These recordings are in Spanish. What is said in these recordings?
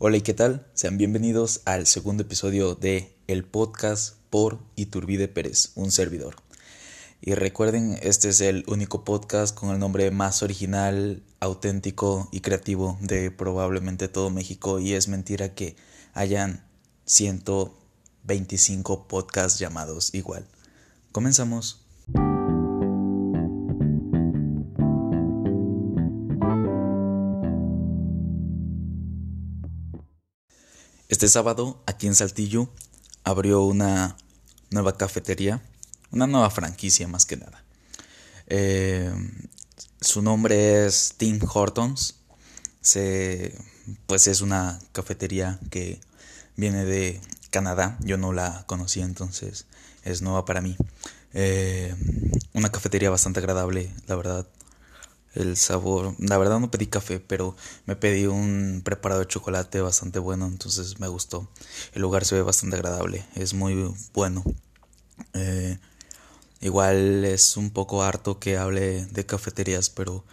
Hola y qué tal, sean bienvenidos al segundo episodio de El Podcast por Iturbide Pérez, un servidor. Y recuerden, este es el único podcast con el nombre más original, auténtico y creativo de probablemente todo México y es mentira que hayan 125 podcasts llamados igual. Comenzamos. Este sábado, aquí en Saltillo, abrió una nueva cafetería, una nueva franquicia más que nada. Eh, su nombre es Tim Hortons. Se, pues es una cafetería que viene de Canadá. Yo no la conocía, entonces es nueva para mí. Eh, una cafetería bastante agradable, la verdad. El sabor, la verdad no pedí café, pero me pedí un preparado de chocolate bastante bueno, entonces me gustó. El lugar se ve bastante agradable, es muy bueno. Eh, igual es un poco harto que hable de cafeterías, pero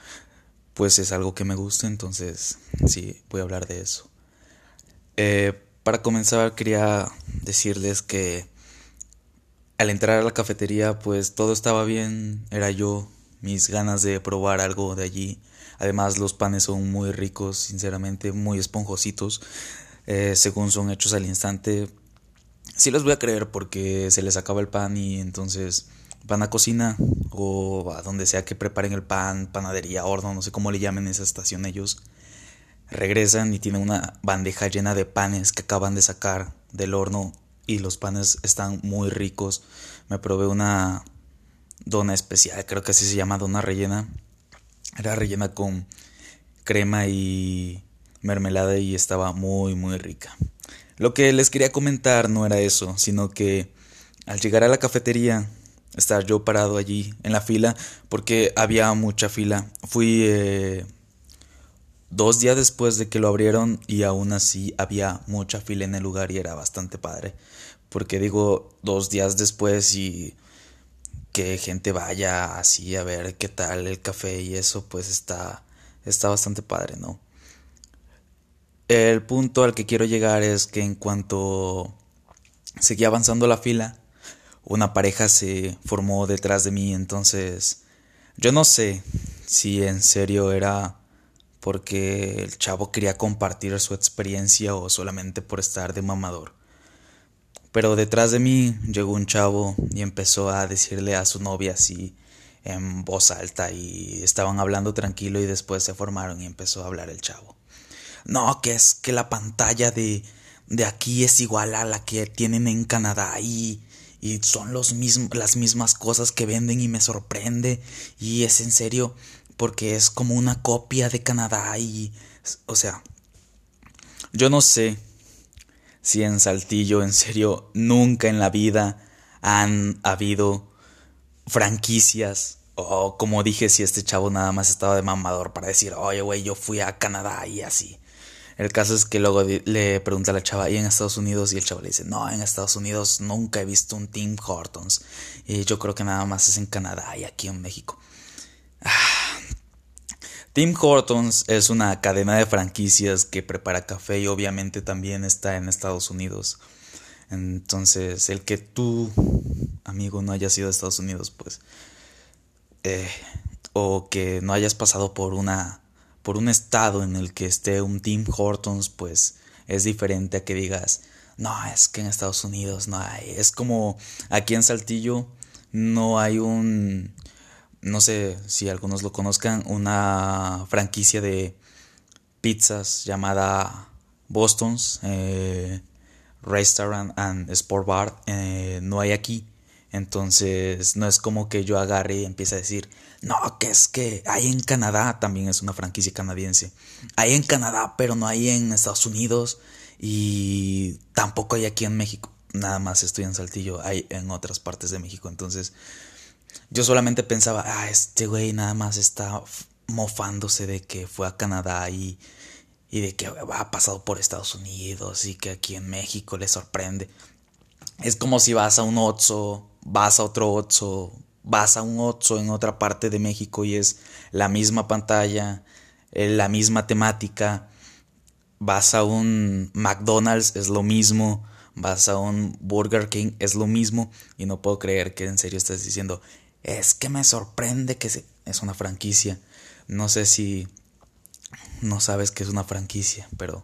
pues es algo que me gusta, entonces sí, voy a hablar de eso. Eh, para comenzar quería decirles que al entrar a la cafetería pues todo estaba bien, era yo, mis ganas de probar algo de allí. Además los panes son muy ricos, sinceramente, muy esponjositos, eh, según son hechos al instante. Sí los voy a creer porque se les acaba el pan y entonces van a cocina o a donde sea que preparen el pan, panadería, horno, no sé cómo le llamen esa estación ellos. Regresan y tienen una bandeja llena de panes que acaban de sacar del horno y los panes están muy ricos. Me probé una dona especial, creo que así se llama dona rellena. Era rellena con crema y mermelada y estaba muy muy rica. Lo que les quería comentar no era eso, sino que al llegar a la cafetería, estar yo parado allí en la fila, porque había mucha fila. Fui eh, dos días después de que lo abrieron y aún así había mucha fila en el lugar y era bastante padre. Porque digo dos días después y que gente vaya así a ver qué tal el café y eso pues está está bastante padre, ¿no? El punto al que quiero llegar es que en cuanto seguía avanzando la fila, una pareja se formó detrás de mí, entonces yo no sé si en serio era porque el chavo quería compartir su experiencia o solamente por estar de mamador. Pero detrás de mí llegó un chavo y empezó a decirle a su novia así en voz alta y estaban hablando tranquilo y después se formaron y empezó a hablar el chavo. No, que es que la pantalla de, de aquí es igual a la que tienen en Canadá y, y son los las mismas cosas que venden y me sorprende y es en serio porque es como una copia de Canadá y o sea yo no sé si en Saltillo en serio nunca en la vida han habido franquicias o como dije si este chavo nada más estaba de mamador para decir oye güey yo fui a Canadá y así el caso es que luego le pregunta a la chava, ¿y en Estados Unidos? Y el chavo le dice, no, en Estados Unidos nunca he visto un Tim Hortons. Y yo creo que nada más es en Canadá y aquí en México. Ah. Tim Hortons es una cadena de franquicias que prepara café y obviamente también está en Estados Unidos. Entonces, el que tú, amigo, no hayas ido a Estados Unidos, pues, eh, o que no hayas pasado por una, por un estado en el que esté un Tim Hortons, pues, es diferente a que digas, no, es que en Estados Unidos no hay. Es como aquí en Saltillo no hay un no sé si algunos lo conozcan, una franquicia de pizzas llamada Boston's eh, Restaurant and Sport Bar. Eh, no hay aquí. Entonces no es como que yo agarre y empiece a decir, no, que es que hay en Canadá, también es una franquicia canadiense. Hay en Canadá, pero no hay en Estados Unidos y tampoco hay aquí en México. Nada más estoy en Saltillo, hay en otras partes de México. Entonces yo solamente pensaba, ah, este güey nada más está mofándose de que fue a Canadá y, y de que ha pasado por Estados Unidos y que aquí en México le sorprende. Es como si vas a un Otso, vas a otro Otso, vas a un Otso en otra parte de México y es la misma pantalla, eh, la misma temática. Vas a un McDonald's, es lo mismo, vas a un Burger King, es lo mismo, y no puedo creer que en serio estés diciendo, es que me sorprende que es una franquicia. No sé si no sabes que es una franquicia, pero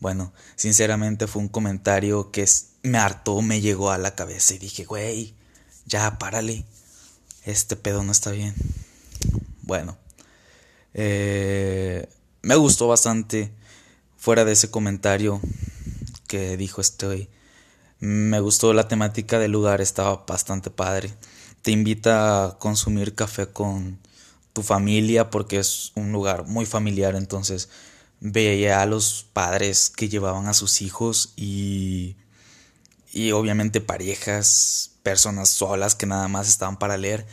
bueno, sinceramente fue un comentario que me hartó, me llegó a la cabeza y dije, güey, ya párale, este pedo no está bien. Bueno, eh, me gustó bastante fuera de ese comentario que dijo este Me gustó la temática del lugar, estaba bastante padre. Te invita a consumir café con tu familia porque es un lugar muy familiar, entonces veía a los padres que llevaban a sus hijos y y obviamente parejas, personas solas que nada más estaban para leer.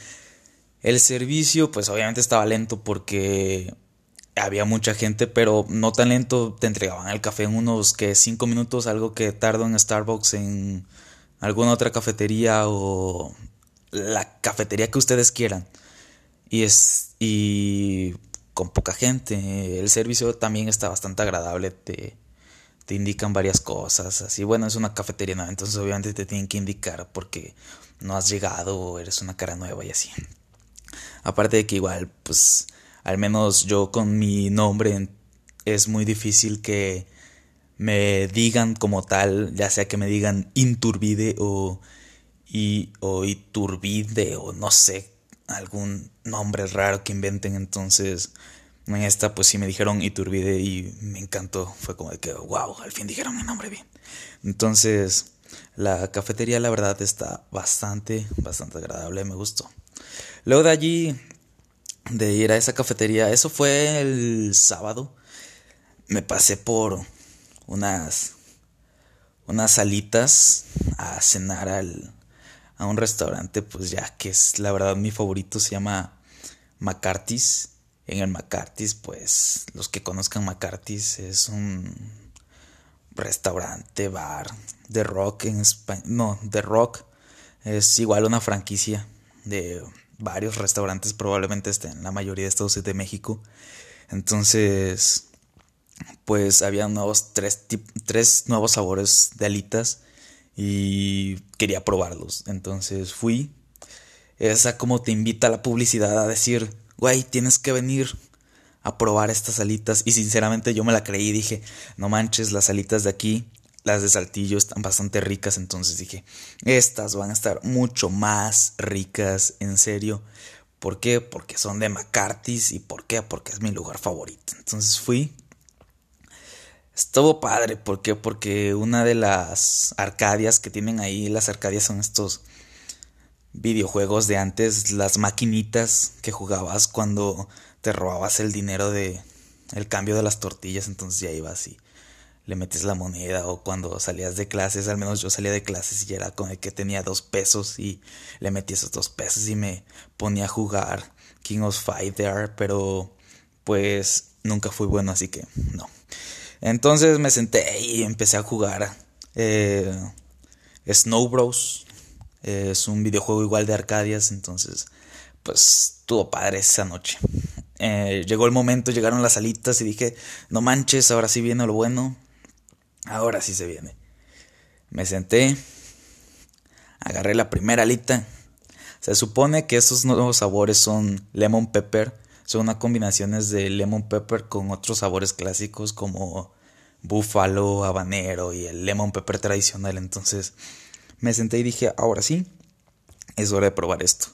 El servicio pues obviamente estaba lento porque había mucha gente, pero no tan lento, te entregaban el café en unos que cinco minutos, algo que tardo en Starbucks en alguna otra cafetería o la cafetería que ustedes quieran. Y es y con poca gente, el servicio también está bastante agradable, te, te indican varias cosas, así bueno, es una cafetería nueva, entonces obviamente te tienen que indicar porque no has llegado o eres una cara nueva y así. Aparte de que igual, pues, al menos yo con mi nombre es muy difícil que me digan como tal, ya sea que me digan Inturbide o, y, o Iturbide o no sé, algún nombre raro que inventen. Entonces, en esta pues sí me dijeron Iturbide y me encantó. Fue como de que, wow, al fin dijeron mi nombre bien. Entonces, la cafetería la verdad está bastante, bastante agradable, me gustó. Luego de allí, de ir a esa cafetería, eso fue el sábado, me pasé por unas, unas salitas a cenar al, a un restaurante, pues ya que es la verdad mi favorito, se llama McCarthy's. En el McCarthy's, pues los que conozcan McCarthy's es un restaurante, bar de rock en España. No, de rock. Es igual una franquicia de varios restaurantes, probablemente estén la mayoría de Estados Unidos de México. Entonces, pues había nuevos, tres, tres nuevos sabores de alitas y quería probarlos. Entonces fui. Esa como te invita a la publicidad a decir, güey, tienes que venir a probar estas alitas. Y sinceramente yo me la creí dije, no manches, las alitas de aquí las de Saltillo están bastante ricas, entonces dije, estas van a estar mucho más ricas, en serio. ¿Por qué? Porque son de McCarthy's y ¿por qué? Porque es mi lugar favorito. Entonces fui. Estuvo padre, ¿por qué? Porque una de las arcadias que tienen ahí, las arcadias son estos videojuegos de antes, las maquinitas que jugabas cuando te robabas el dinero de el cambio de las tortillas, entonces ya ibas y le metes la moneda o cuando salías de clases, al menos yo salía de clases y era con el que tenía dos pesos y le metí esos dos pesos y me ponía a jugar King of Fighter, pero pues nunca fui bueno, así que no. Entonces me senté y empecé a jugar eh, Snow Bros. es un videojuego igual de Arcadias, entonces pues estuvo padre esa noche. Eh, llegó el momento, llegaron las alitas y dije, no manches, ahora sí viene lo bueno. Ahora sí se viene. Me senté, agarré la primera alita. Se supone que estos nuevos sabores son lemon pepper. Son una combinaciones de lemon pepper con otros sabores clásicos como búfalo, habanero y el lemon pepper tradicional. Entonces me senté y dije, ahora sí, es hora de probar esto.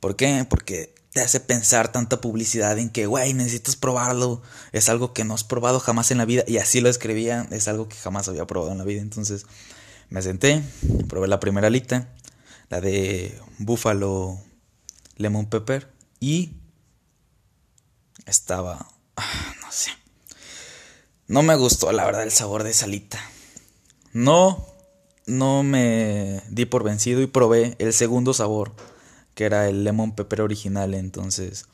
¿Por qué? Porque te hace pensar tanta publicidad en que, güey, necesitas probarlo. Es algo que no has probado jamás en la vida. Y así lo escribía. Es algo que jamás había probado en la vida. Entonces me senté, probé la primera alita, la de búfalo lemon pepper. Y estaba, ah, no sé. No me gustó, la verdad, el sabor de esa alita. No, no me di por vencido y probé el segundo sabor que era el lemon pepper original, entonces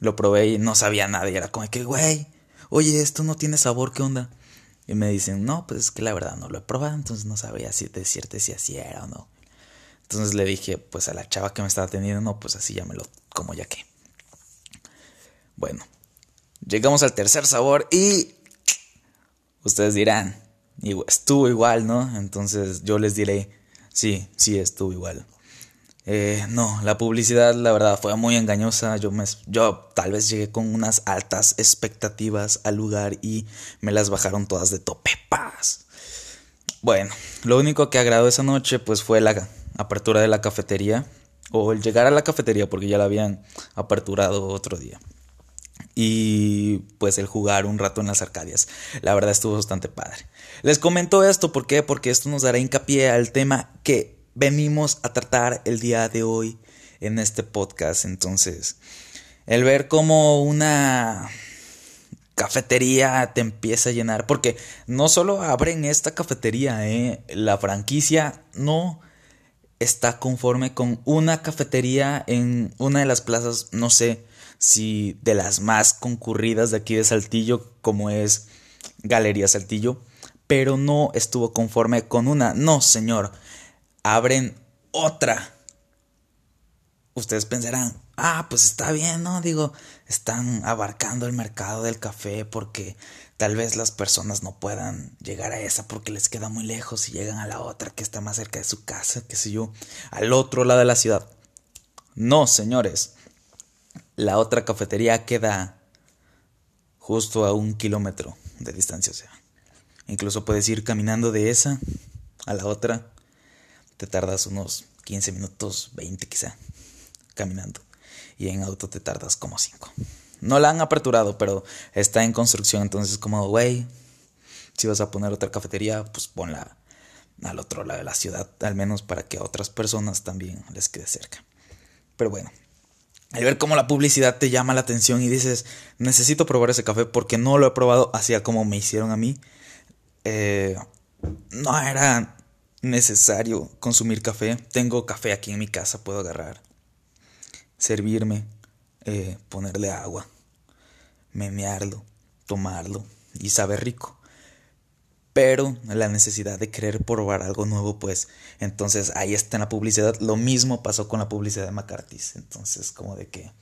lo probé y no sabía nada y era como que, güey, oye, esto no tiene sabor, ¿qué onda? Y me dicen, no, pues es que la verdad no lo he probado, entonces no sabía si decirte si así era o no. Entonces le dije, pues a la chava que me estaba atendiendo, no, pues así ya me lo como ya que. Bueno, llegamos al tercer sabor y... Ustedes dirán, estuvo igual, ¿no? Entonces yo les diré, sí, sí estuvo igual. Eh, no, la publicidad la verdad fue muy engañosa. Yo, me, yo tal vez llegué con unas altas expectativas al lugar y me las bajaron todas de tope. Paz. Bueno, lo único que agradó esa noche pues fue la apertura de la cafetería o el llegar a la cafetería porque ya la habían aperturado otro día. Y pues el jugar un rato en las Arcadias. La verdad estuvo bastante padre. Les comento esto, ¿por qué? Porque esto nos dará hincapié al tema que venimos a tratar el día de hoy en este podcast. Entonces, el ver cómo una cafetería te empieza a llenar, porque no solo abren esta cafetería, ¿eh? la franquicia no está conforme con una cafetería en una de las plazas, no sé si de las más concurridas de aquí de Saltillo, como es Galería Saltillo, pero no estuvo conforme con una. No, señor, abren otra. Ustedes pensarán, ah, pues está bien, ¿no? Digo, están abarcando el mercado del café porque tal vez las personas no puedan llegar a esa porque les queda muy lejos y llegan a la otra que está más cerca de su casa, qué sé yo, al otro lado de la ciudad. No, señores. La otra cafetería queda justo a un kilómetro de distancia, o sea. Incluso puedes ir caminando de esa a la otra. Te tardas unos 15 minutos, 20 quizá, caminando. Y en auto te tardas como 5. No la han aperturado, pero está en construcción. Entonces, como, güey, si vas a poner otra cafetería, pues ponla al otro lado de la ciudad, al menos para que a otras personas también les quede cerca. Pero bueno, al ver cómo la publicidad te llama la atención y dices, necesito probar ese café porque no lo he probado así como me hicieron a mí, eh, no era necesario consumir café. Tengo café aquí en mi casa, puedo agarrar, servirme, eh, ponerle agua, memearlo, tomarlo y saber rico. Pero la necesidad de querer probar algo nuevo, pues entonces ahí está en la publicidad. Lo mismo pasó con la publicidad de McCarthy's. Entonces, como de que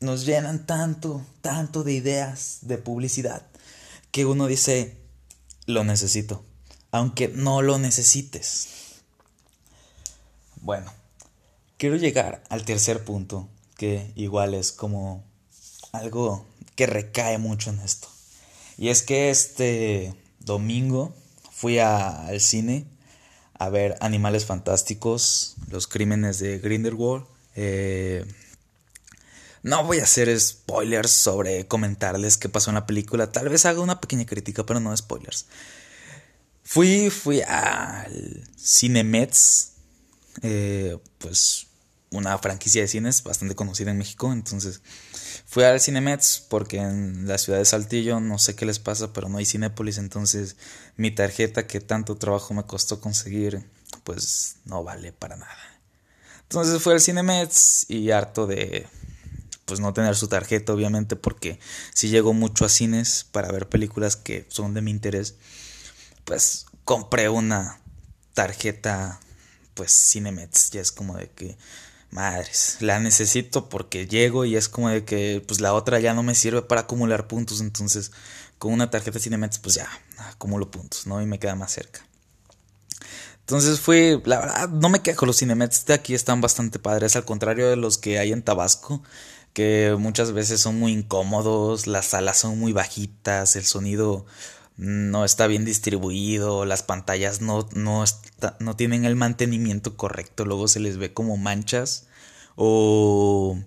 nos llenan tanto, tanto de ideas de publicidad que uno dice, lo necesito, aunque no lo necesites. Bueno, quiero llegar al tercer punto, que igual es como algo que recae mucho en esto. Y es que este domingo fui al cine a ver Animales Fantásticos, Los Crímenes de Grindelwald. Eh, no voy a hacer spoilers sobre comentarles qué pasó en la película. Tal vez haga una pequeña crítica, pero no spoilers. Fui, fui al Cinemets, eh, pues una franquicia de cines bastante conocida en México. Entonces fui al Cinemets porque en la ciudad de Saltillo no sé qué les pasa, pero no hay Cinépolis. Entonces mi tarjeta que tanto trabajo me costó conseguir, pues no vale para nada. Entonces fui al Cinemets y harto de pues no tener su tarjeta obviamente porque si llego mucho a cines para ver películas que son de mi interés pues compré una tarjeta pues Cinemets ya es como de que madres la necesito porque llego y es como de que pues la otra ya no me sirve para acumular puntos entonces con una tarjeta Cinemets pues ya acumulo puntos no y me queda más cerca. Entonces fui, la verdad, no me quejo, los Cinemets de aquí están bastante padres, al contrario de los que hay en Tabasco, que muchas veces son muy incómodos, las salas son muy bajitas, el sonido no está bien distribuido, las pantallas no, no, no tienen el mantenimiento correcto, luego se les ve como manchas o,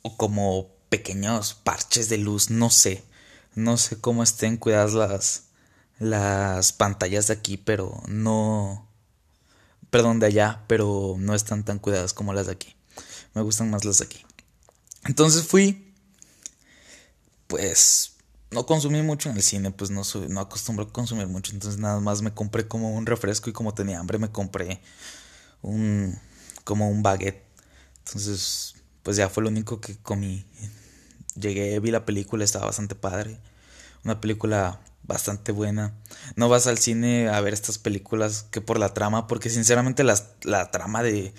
o como pequeños parches de luz, no sé, no sé cómo estén cuidadas las, las pantallas de aquí, pero no, perdón, de allá, pero no están tan cuidadas como las de aquí, me gustan más las de aquí. Entonces fui, pues no consumí mucho en el cine, pues no, no acostumbro a consumir mucho, entonces nada más me compré como un refresco y como tenía hambre me compré un, como un baguette. Entonces, pues ya fue lo único que comí. Llegué, vi la película, estaba bastante padre. Una película bastante buena. No vas al cine a ver estas películas que por la trama, porque sinceramente la trama de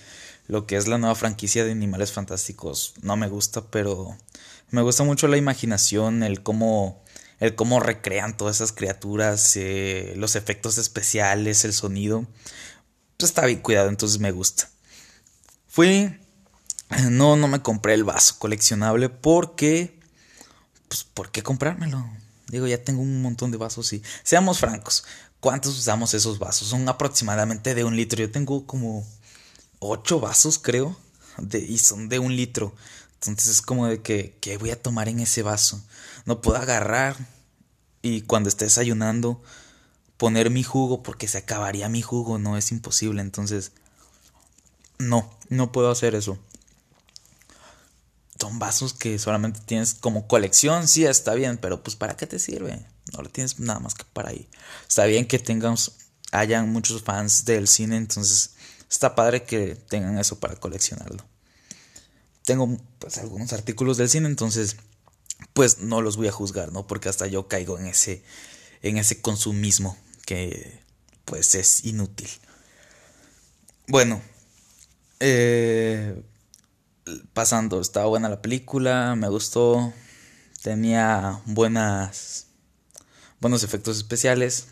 lo que es la nueva franquicia de Animales Fantásticos no me gusta, pero me gusta mucho la imaginación, el cómo el cómo recrean todas esas criaturas, eh, los efectos especiales, el sonido, pues está bien cuidado, entonces me gusta. Fui, no, no me compré el vaso coleccionable porque, pues, ¿por qué comprármelo? Digo, ya tengo un montón de vasos y, seamos francos, ¿cuántos usamos esos vasos? Son aproximadamente de un litro, yo tengo como ocho vasos, creo, de, y son de un litro. Entonces es como de que, ¿qué voy a tomar en ese vaso? No puedo agarrar y cuando esté desayunando poner mi jugo porque se acabaría mi jugo, no es imposible. Entonces, no, no puedo hacer eso. Son vasos que solamente tienes como colección, sí, está bien, pero pues ¿para qué te sirve? No lo tienes nada más que para ahí. Está bien que tengamos, hayan muchos fans del cine, entonces está padre que tengan eso para coleccionarlo tengo pues algunos artículos del cine, entonces pues no los voy a juzgar, ¿no? Porque hasta yo caigo en ese en ese consumismo que pues es inútil. Bueno, eh, pasando, estaba buena la película, me gustó, tenía buenas buenos efectos especiales,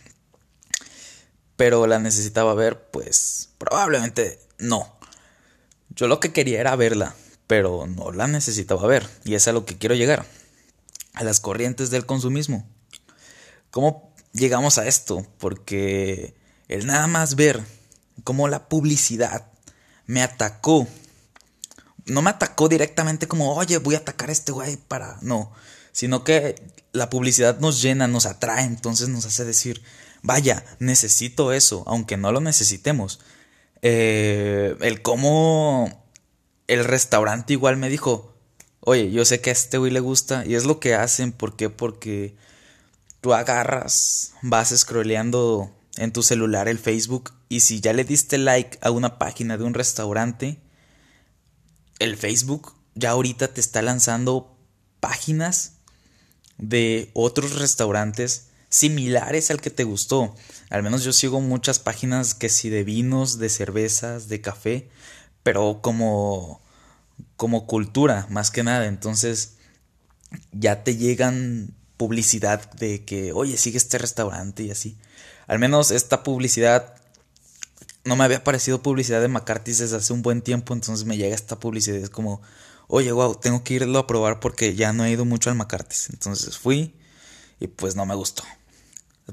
pero la necesitaba ver, pues probablemente no. Yo lo que quería era verla, pero no la necesitaba ver, y es a lo que quiero llegar, a las corrientes del consumismo. ¿Cómo llegamos a esto? Porque el nada más ver cómo la publicidad me atacó, no me atacó directamente como, oye, voy a atacar a este güey para, no, sino que la publicidad nos llena, nos atrae, entonces nos hace decir, vaya, necesito eso, aunque no lo necesitemos. Eh, el cómo el restaurante igual me dijo, oye, yo sé que a este güey le gusta y es lo que hacen, ¿por qué? Porque tú agarras, vas scrolleando en tu celular el Facebook y si ya le diste like a una página de un restaurante, el Facebook ya ahorita te está lanzando páginas de otros restaurantes similares al que te gustó. Al menos yo sigo muchas páginas que si de vinos, de cervezas, de café, pero como, como cultura, más que nada. Entonces, ya te llegan publicidad de que, oye, sigue este restaurante y así. Al menos esta publicidad, no me había parecido publicidad de McCarthy desde hace un buen tiempo, entonces me llega esta publicidad. Es como, oye, wow, tengo que irlo a probar porque ya no he ido mucho al McCarthy. Entonces fui y pues no me gustó.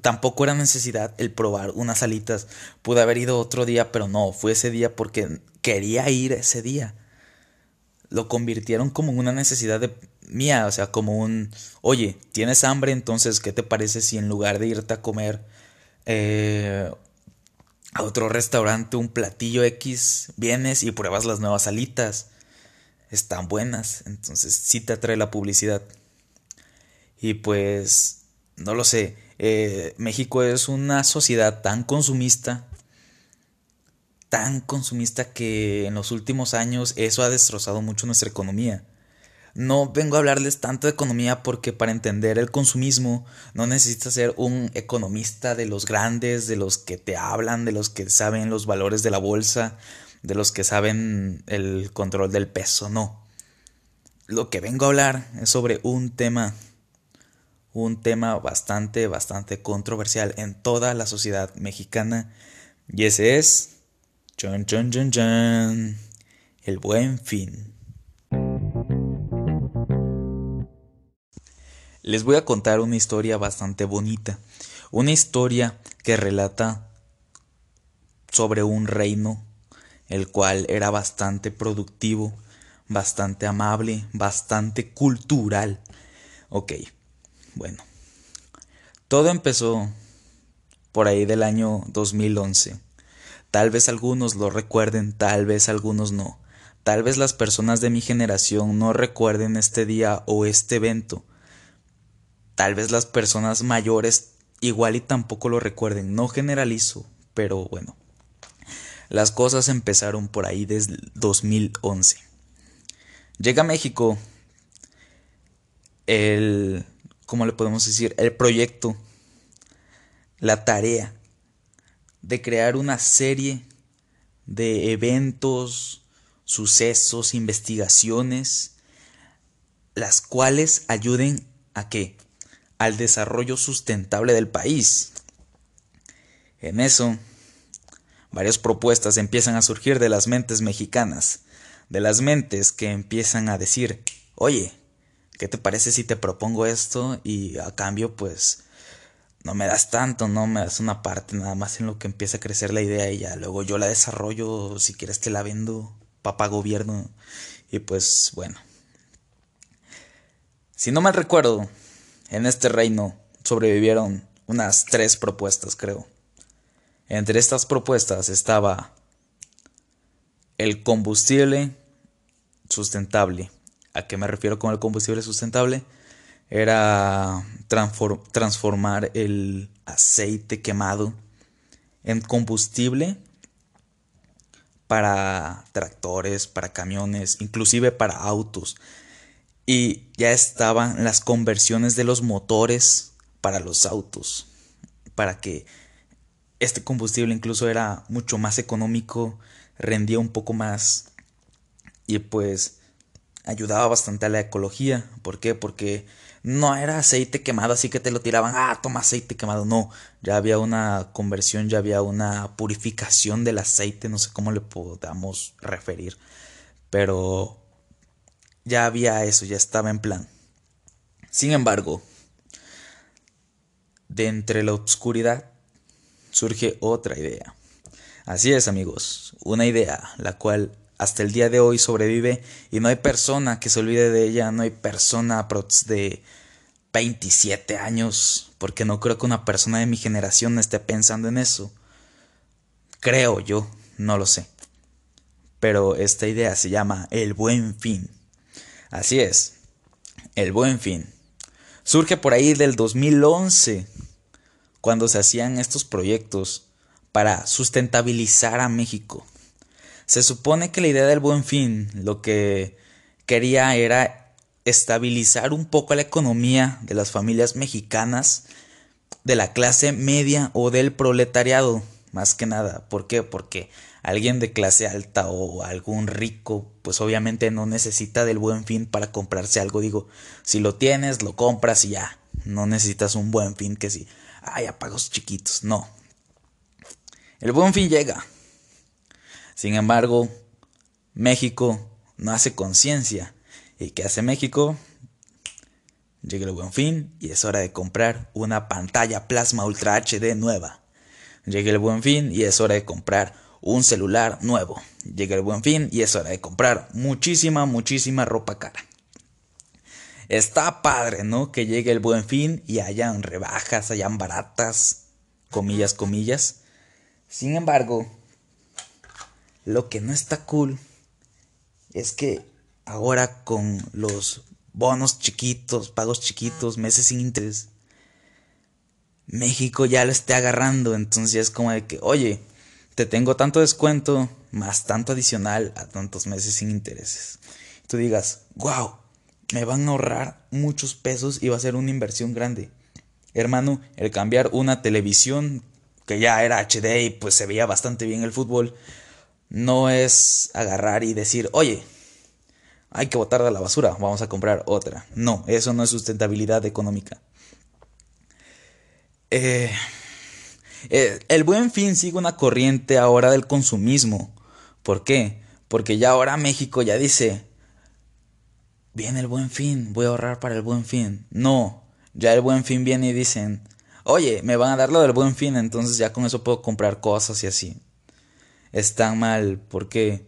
Tampoco era necesidad el probar unas alitas. Pude haber ido otro día, pero no, fue ese día porque quería ir ese día. Lo convirtieron como una necesidad de mía, o sea, como un, oye, tienes hambre, entonces, ¿qué te parece si en lugar de irte a comer eh, a otro restaurante, un platillo X, vienes y pruebas las nuevas alitas? Están buenas, entonces sí te atrae la publicidad. Y pues, no lo sé, eh, México es una sociedad tan consumista, tan consumista que en los últimos años eso ha destrozado mucho nuestra economía. No vengo a hablarles tanto de economía porque para entender el consumismo no necesitas ser un economista de los grandes, de los que te hablan, de los que saben los valores de la bolsa, de los que saben el control del peso, no. Lo que vengo a hablar es sobre un tema un tema bastante, bastante controversial en toda la sociedad mexicana. Y ese es. Chon, chon, chon, chon. El buen fin. Les voy a contar una historia bastante bonita. Una historia que relata sobre un reino el cual era bastante productivo, bastante amable, bastante cultural. Ok, bueno, todo empezó por ahí del año 2011. Tal vez algunos lo recuerden, tal vez algunos no. Tal vez las personas de mi generación no recuerden este día o este evento. Tal vez las personas mayores igual y tampoco lo recuerden. No generalizo, pero bueno. Las cosas empezaron por ahí desde 2011. Llega a México el ¿cómo le podemos decir? El proyecto, la tarea de crear una serie de eventos, sucesos, investigaciones, las cuales ayuden a qué? al desarrollo sustentable del país. En eso, varias propuestas empiezan a surgir de las mentes mexicanas, de las mentes que empiezan a decir, oye, ¿qué te parece si te propongo esto y a cambio pues no me das tanto, no me das una parte nada más en lo que empieza a crecer la idea y ya luego yo la desarrollo, si quieres te la vendo, papá gobierno y pues bueno. Si no mal recuerdo, en este reino sobrevivieron unas tres propuestas, creo. Entre estas propuestas estaba el combustible sustentable. ¿A qué me refiero con el combustible sustentable? Era transformar el aceite quemado en combustible para tractores, para camiones, inclusive para autos. Y ya estaban las conversiones de los motores para los autos, para que este combustible incluso era mucho más económico, rendía un poco más y pues ayudaba bastante a la ecología. ¿Por qué? Porque no era aceite quemado así que te lo tiraban, ah, toma aceite quemado. No, ya había una conversión, ya había una purificación del aceite, no sé cómo le podamos referir. Pero ya había eso, ya estaba en plan. Sin embargo, de entre la oscuridad surge otra idea. Así es, amigos, una idea la cual hasta el día de hoy sobrevive y no hay persona que se olvide de ella, no hay persona de 27 años, porque no creo que una persona de mi generación esté pensando en eso. Creo yo, no lo sé. Pero esta idea se llama el buen fin. Así es, el buen fin. Surge por ahí del 2011, cuando se hacían estos proyectos para sustentabilizar a México. Se supone que la idea del buen fin lo que quería era estabilizar un poco la economía de las familias mexicanas, de la clase media o del proletariado, más que nada. ¿Por qué? Porque alguien de clase alta o algún rico, pues obviamente no necesita del buen fin para comprarse algo. Digo, si lo tienes, lo compras y ya. No necesitas un buen fin que si, ay, apagos chiquitos. No. El buen fin llega. Sin embargo, México no hace conciencia. ¿Y qué hace México? Llega el buen fin y es hora de comprar una pantalla plasma Ultra HD nueva. Llega el buen fin y es hora de comprar un celular nuevo. Llega el buen fin y es hora de comprar muchísima, muchísima ropa cara. Está padre, ¿no? Que llegue el buen fin y hayan rebajas, hayan baratas, comillas, comillas. Sin embargo, lo que no está cool es que ahora con los bonos chiquitos, pagos chiquitos, meses sin interés, México ya lo esté agarrando. Entonces es como de que, oye, te tengo tanto descuento más tanto adicional a tantos meses sin intereses. Tú digas, wow, me van a ahorrar muchos pesos y va a ser una inversión grande. Hermano, el cambiar una televisión que ya era HD y pues se veía bastante bien el fútbol, no es agarrar y decir, oye, hay que botar de la basura, vamos a comprar otra. No, eso no es sustentabilidad económica. Eh, eh, el buen fin sigue una corriente ahora del consumismo. ¿Por qué? Porque ya ahora México ya dice, viene el buen fin, voy a ahorrar para el buen fin. No, ya el buen fin viene y dicen, oye, me van a dar lo del buen fin, entonces ya con eso puedo comprar cosas y así. Está mal porque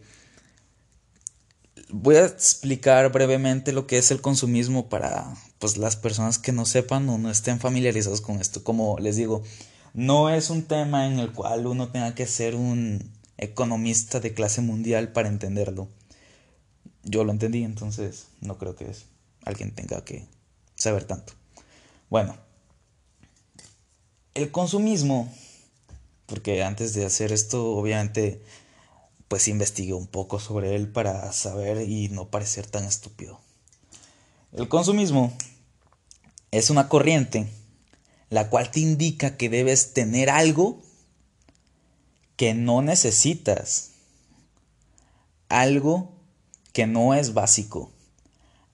voy a explicar brevemente lo que es el consumismo para pues las personas que no sepan o no estén familiarizados con esto. Como les digo, no es un tema en el cual uno tenga que ser un economista de clase mundial para entenderlo. Yo lo entendí, entonces no creo que alguien tenga que saber tanto. Bueno, el consumismo, porque antes de hacer esto, obviamente, pues investigué un poco sobre él para saber y no parecer tan estúpido. El consumismo es una corriente la cual te indica que debes tener algo que no necesitas, algo que no es básico,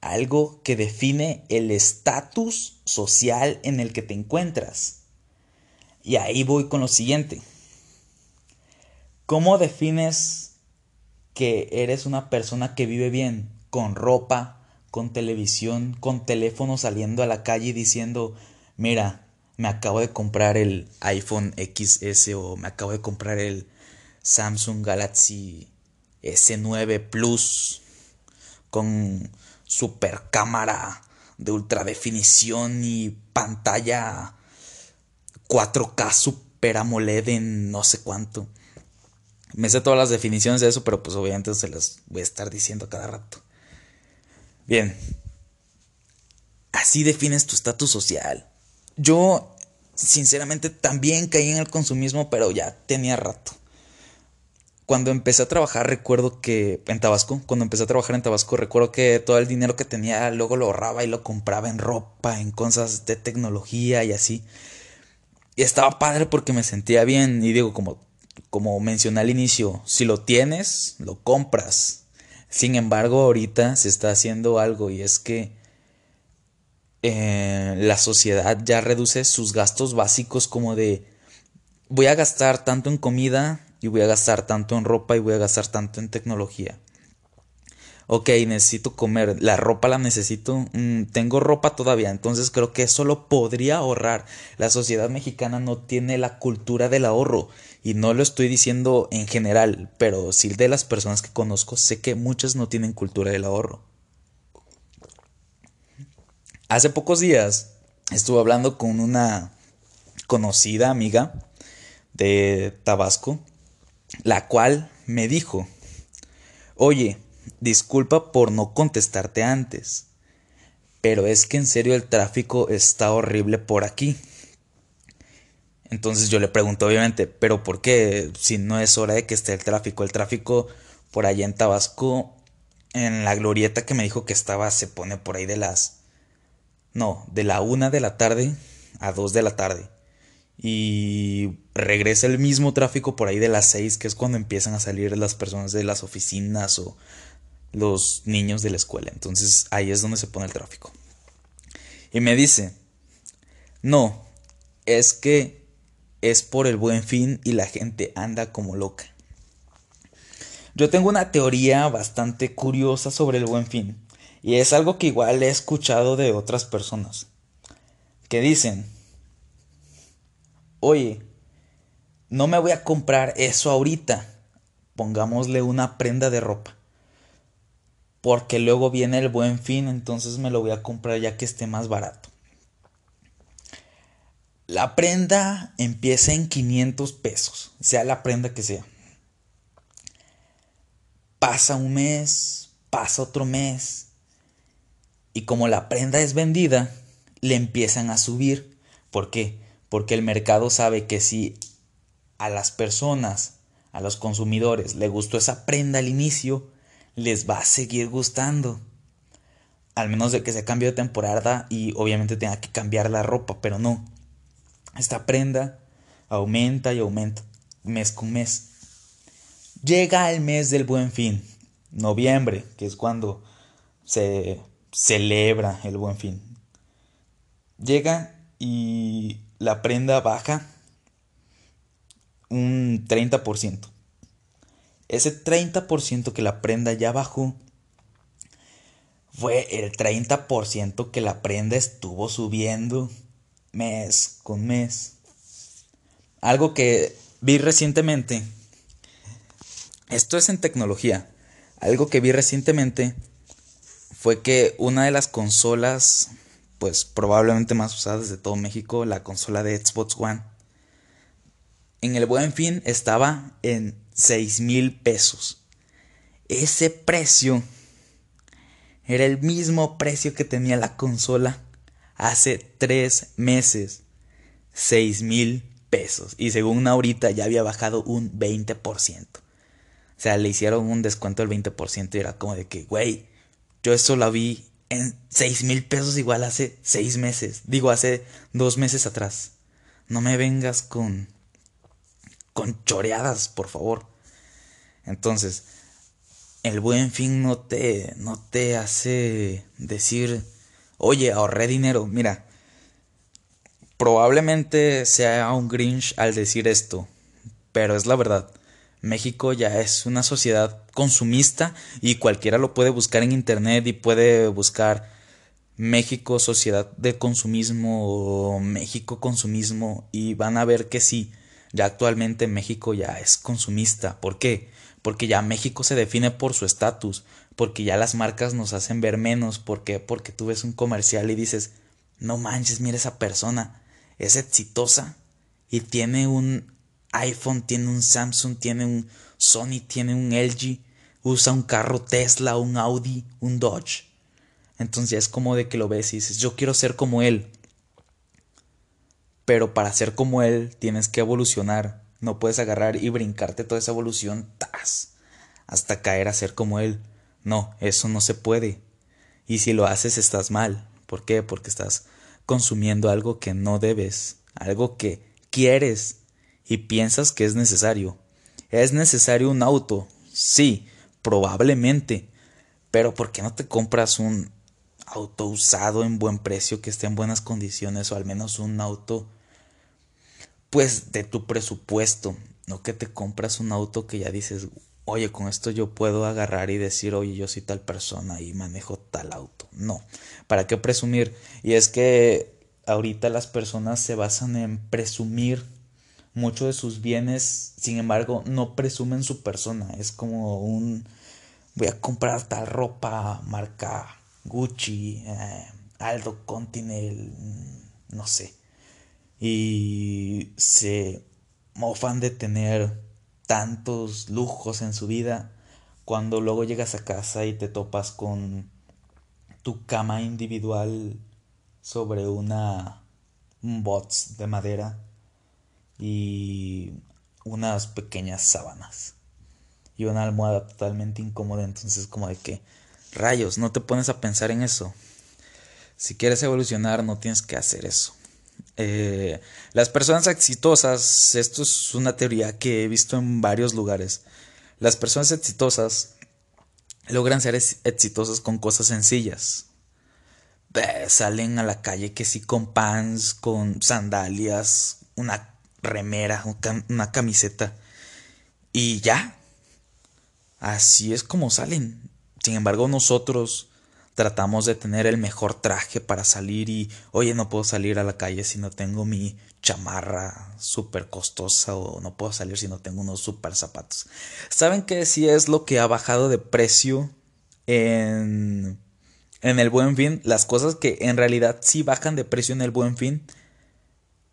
algo que define el estatus social en el que te encuentras. Y ahí voy con lo siguiente. ¿Cómo defines que eres una persona que vive bien? Con ropa, con televisión, con teléfono saliendo a la calle y diciendo, mira, me acabo de comprar el iPhone XS o me acabo de comprar el Samsung Galaxy S9 Plus con super cámara de ultra definición y pantalla 4K Super AMOLED en no sé cuánto. Me sé todas las definiciones de eso, pero pues obviamente se las voy a estar diciendo cada rato. Bien. Así defines tu estatus social. Yo, sinceramente, también caí en el consumismo, pero ya tenía rato. Cuando empecé a trabajar, recuerdo que en Tabasco, cuando empecé a trabajar en Tabasco, recuerdo que todo el dinero que tenía luego lo ahorraba y lo compraba en ropa, en cosas de tecnología y así. Y estaba padre porque me sentía bien y digo, como, como mencioné al inicio, si lo tienes, lo compras. Sin embargo, ahorita se está haciendo algo y es que eh, la sociedad ya reduce sus gastos básicos como de voy a gastar tanto en comida y voy a gastar tanto en ropa y voy a gastar tanto en tecnología. Ok, necesito comer, la ropa la necesito, mm, tengo ropa todavía, entonces creo que eso lo podría ahorrar. La sociedad mexicana no tiene la cultura del ahorro y no lo estoy diciendo en general, pero sí de las personas que conozco sé que muchas no tienen cultura del ahorro. Hace pocos días estuve hablando con una conocida amiga de Tabasco la cual me dijo, oye, disculpa por no contestarte antes, pero es que en serio el tráfico está horrible por aquí. Entonces yo le pregunto obviamente, pero ¿por qué si no es hora de que esté el tráfico? El tráfico por allá en Tabasco, en la glorieta que me dijo que estaba, se pone por ahí de las... No, de la una de la tarde a dos de la tarde y regresa el mismo tráfico por ahí de las 6, que es cuando empiezan a salir las personas de las oficinas o los niños de la escuela. Entonces ahí es donde se pone el tráfico. Y me dice, no, es que es por el buen fin y la gente anda como loca. Yo tengo una teoría bastante curiosa sobre el buen fin. Y es algo que igual he escuchado de otras personas. Que dicen oye, no me voy a comprar eso ahorita, pongámosle una prenda de ropa. Porque luego viene el buen fin, entonces me lo voy a comprar ya que esté más barato. La prenda empieza en 500 pesos, sea la prenda que sea. Pasa un mes, pasa otro mes. Y como la prenda es vendida, le empiezan a subir. ¿Por qué? porque el mercado sabe que si a las personas, a los consumidores, le gustó esa prenda al inicio, les va a seguir gustando. Al menos de que se cambie de temporada y obviamente tenga que cambiar la ropa, pero no. Esta prenda aumenta y aumenta mes con mes. Llega el mes del buen fin, noviembre, que es cuando se celebra el buen fin. Llega y la prenda baja un 30%. Ese 30% que la prenda ya bajó fue el 30% que la prenda estuvo subiendo mes con mes. Algo que vi recientemente. Esto es en tecnología. Algo que vi recientemente fue que una de las consolas pues probablemente más usadas de todo México, la consola de Xbox One. En el buen fin estaba en 6 mil pesos. Ese precio era el mismo precio que tenía la consola hace tres meses. 6 mil pesos. Y según ahorita ya había bajado un 20%. O sea, le hicieron un descuento del 20% y era como de que, güey, yo eso lo vi en 6 mil pesos igual hace 6 meses. Digo, hace 2 meses atrás. No me vengas con... con choreadas, por favor. Entonces, el buen fin no te, no te hace decir, oye, ahorré dinero. Mira, probablemente sea un Grinch al decir esto, pero es la verdad. México ya es una sociedad consumista y cualquiera lo puede buscar en internet y puede buscar México sociedad de consumismo o México consumismo y van a ver que sí, ya actualmente México ya es consumista. ¿Por qué? Porque ya México se define por su estatus, porque ya las marcas nos hacen ver menos, ¿por qué? Porque tú ves un comercial y dices, no manches, mira esa persona, es exitosa y tiene un iPhone, tiene un Samsung, tiene un Sony, tiene un LG, usa un carro Tesla, un Audi, un Dodge. Entonces ya es como de que lo ves y dices, yo quiero ser como él. Pero para ser como él tienes que evolucionar. No puedes agarrar y brincarte toda esa evolución ¡tas! hasta caer a ser como él. No, eso no se puede. Y si lo haces estás mal. ¿Por qué? Porque estás consumiendo algo que no debes, algo que quieres y piensas que es necesario. ¿Es necesario un auto? Sí, probablemente. Pero ¿por qué no te compras un auto usado en buen precio que esté en buenas condiciones o al menos un auto pues de tu presupuesto? No que te compras un auto que ya dices, oye, con esto yo puedo agarrar y decir, oye, yo soy tal persona y manejo tal auto. No, ¿para qué presumir? Y es que ahorita las personas se basan en presumir muchos de sus bienes, sin embargo, no presumen su persona. Es como un voy a comprar tal ropa marca Gucci, eh, Aldo Continental, mm, no sé. Y se mofan de tener tantos lujos en su vida cuando luego llegas a casa y te topas con tu cama individual sobre una un bots de madera y unas pequeñas sábanas y una almohada totalmente incómoda. Entonces, como de que, rayos, no te pones a pensar en eso. Si quieres evolucionar, no tienes que hacer eso. Eh, las personas exitosas, esto es una teoría que he visto en varios lugares. Las personas exitosas logran ser exitosas con cosas sencillas. salen a la calle que sí con pants, con sandalias, una remera, una camiseta. Y ya. Así es como salen. Sin embargo, nosotros tratamos de tener el mejor traje para salir y, oye, no puedo salir a la calle si no tengo mi chamarra súper costosa o no puedo salir si no tengo unos super zapatos. ¿Saben qué si es lo que ha bajado de precio en, en el buen fin? Las cosas que en realidad sí bajan de precio en el buen fin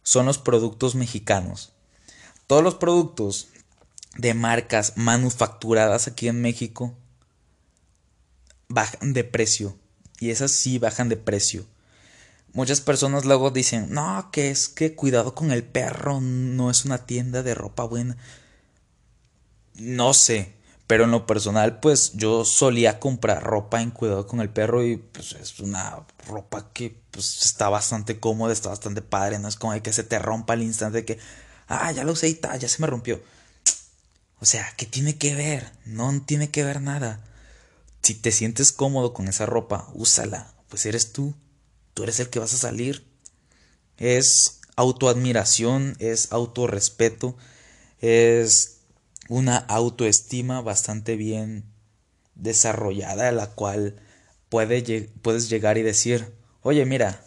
son los productos mexicanos. Todos los productos de marcas manufacturadas aquí en México bajan de precio. Y esas sí bajan de precio. Muchas personas luego dicen, no, que es que cuidado con el perro, no es una tienda de ropa buena. No sé, pero en lo personal, pues yo solía comprar ropa en cuidado con el perro y pues es una ropa que pues está bastante cómoda, está bastante padre, no es como que se te rompa al instante de que, ah, ya lo usé y ya se me rompió. O sea, ¿qué tiene que ver? No tiene que ver nada. Si te sientes cómodo con esa ropa, úsala, pues eres tú, tú eres el que vas a salir. Es autoadmiración, es autorrespeto, es una autoestima bastante bien desarrollada, la cual puede, puedes llegar y decir, oye, mira,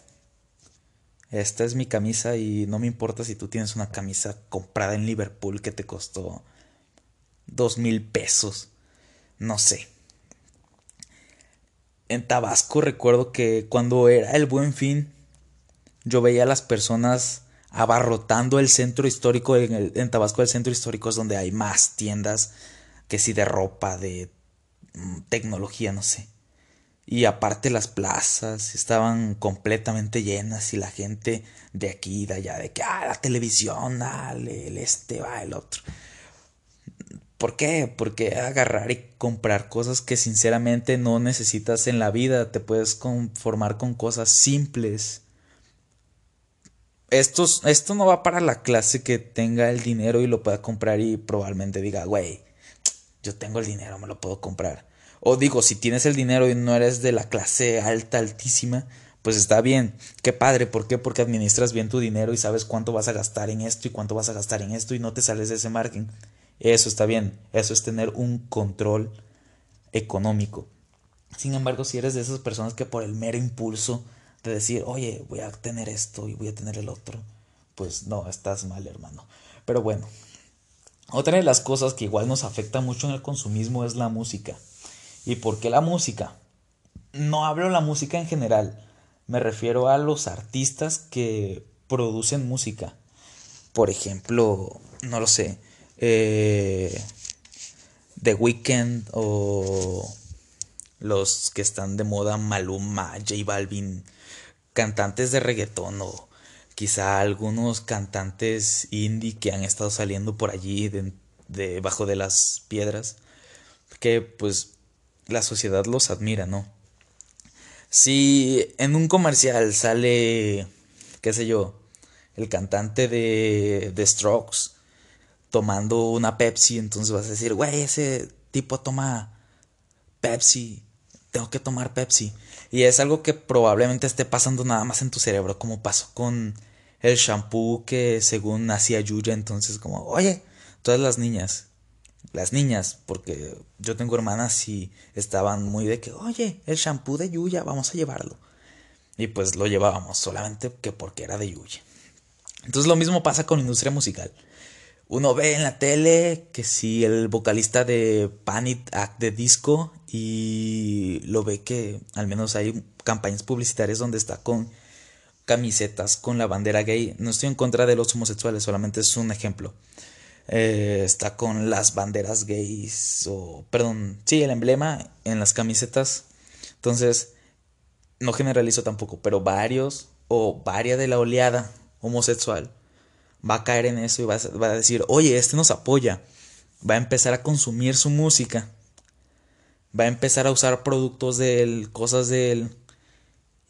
esta es mi camisa y no me importa si tú tienes una camisa comprada en Liverpool que te costó dos mil pesos, no sé. En Tabasco recuerdo que cuando era el buen fin, yo veía a las personas abarrotando el centro histórico. En, Tabasco el centro histórico es donde hay más tiendas que si de ropa, de mm, tecnología, no sé. Y aparte las plazas estaban completamente llenas y la gente de aquí y de allá, de que, ah, la televisión, dale, el este va, el otro. ¿Por qué? Porque agarrar y comprar cosas que sinceramente no necesitas en la vida, te puedes conformar con cosas simples esto, esto no va para la clase que tenga el dinero y lo pueda comprar y probablemente diga, güey, yo tengo el dinero, me lo puedo comprar. O digo, si tienes el dinero y no eres de la clase alta, altísima, pues está bien. Qué padre. ¿Por qué? Porque administras bien tu dinero y sabes cuánto vas a gastar en esto y cuánto vas a gastar en esto y no te sales de ese margen. Eso está bien. Eso es tener un control económico. Sin embargo, si eres de esas personas que por el mero impulso de decir, oye, voy a tener esto y voy a tener el otro, pues no, estás mal, hermano. Pero bueno, otra de las cosas que igual nos afecta mucho en el consumismo es la música. ¿Y por qué la música? No hablo la música en general, me refiero a los artistas que producen música. Por ejemplo, no lo sé, eh, The Weeknd o los que están de moda Maluma, J Balvin, cantantes de reggaetón o quizá algunos cantantes indie que han estado saliendo por allí debajo de las piedras que pues la sociedad los admira, ¿no? Si en un comercial sale, qué sé yo, el cantante de The Strokes tomando una Pepsi, entonces vas a decir, güey, ese tipo toma Pepsi, tengo que tomar Pepsi. Y es algo que probablemente esté pasando nada más en tu cerebro, como pasó con el shampoo que según hacía Yuya, entonces como, oye, todas las niñas las niñas, porque yo tengo hermanas y estaban muy de que, oye, el shampoo de Yuya, vamos a llevarlo. Y pues lo llevábamos solamente que porque era de Yuya. Entonces lo mismo pasa con industria musical. Uno ve en la tele que si el vocalista de Panic Act de disco y lo ve que al menos hay campañas publicitarias donde está con camisetas con la bandera gay. No estoy en contra de los homosexuales, solamente es un ejemplo. Eh, está con las banderas gays o perdón sí el emblema en las camisetas entonces no generalizo tampoco pero varios o varias de la oleada homosexual va a caer en eso y va a, decir oye este nos apoya va a empezar a consumir su música va a empezar a usar productos de él cosas de él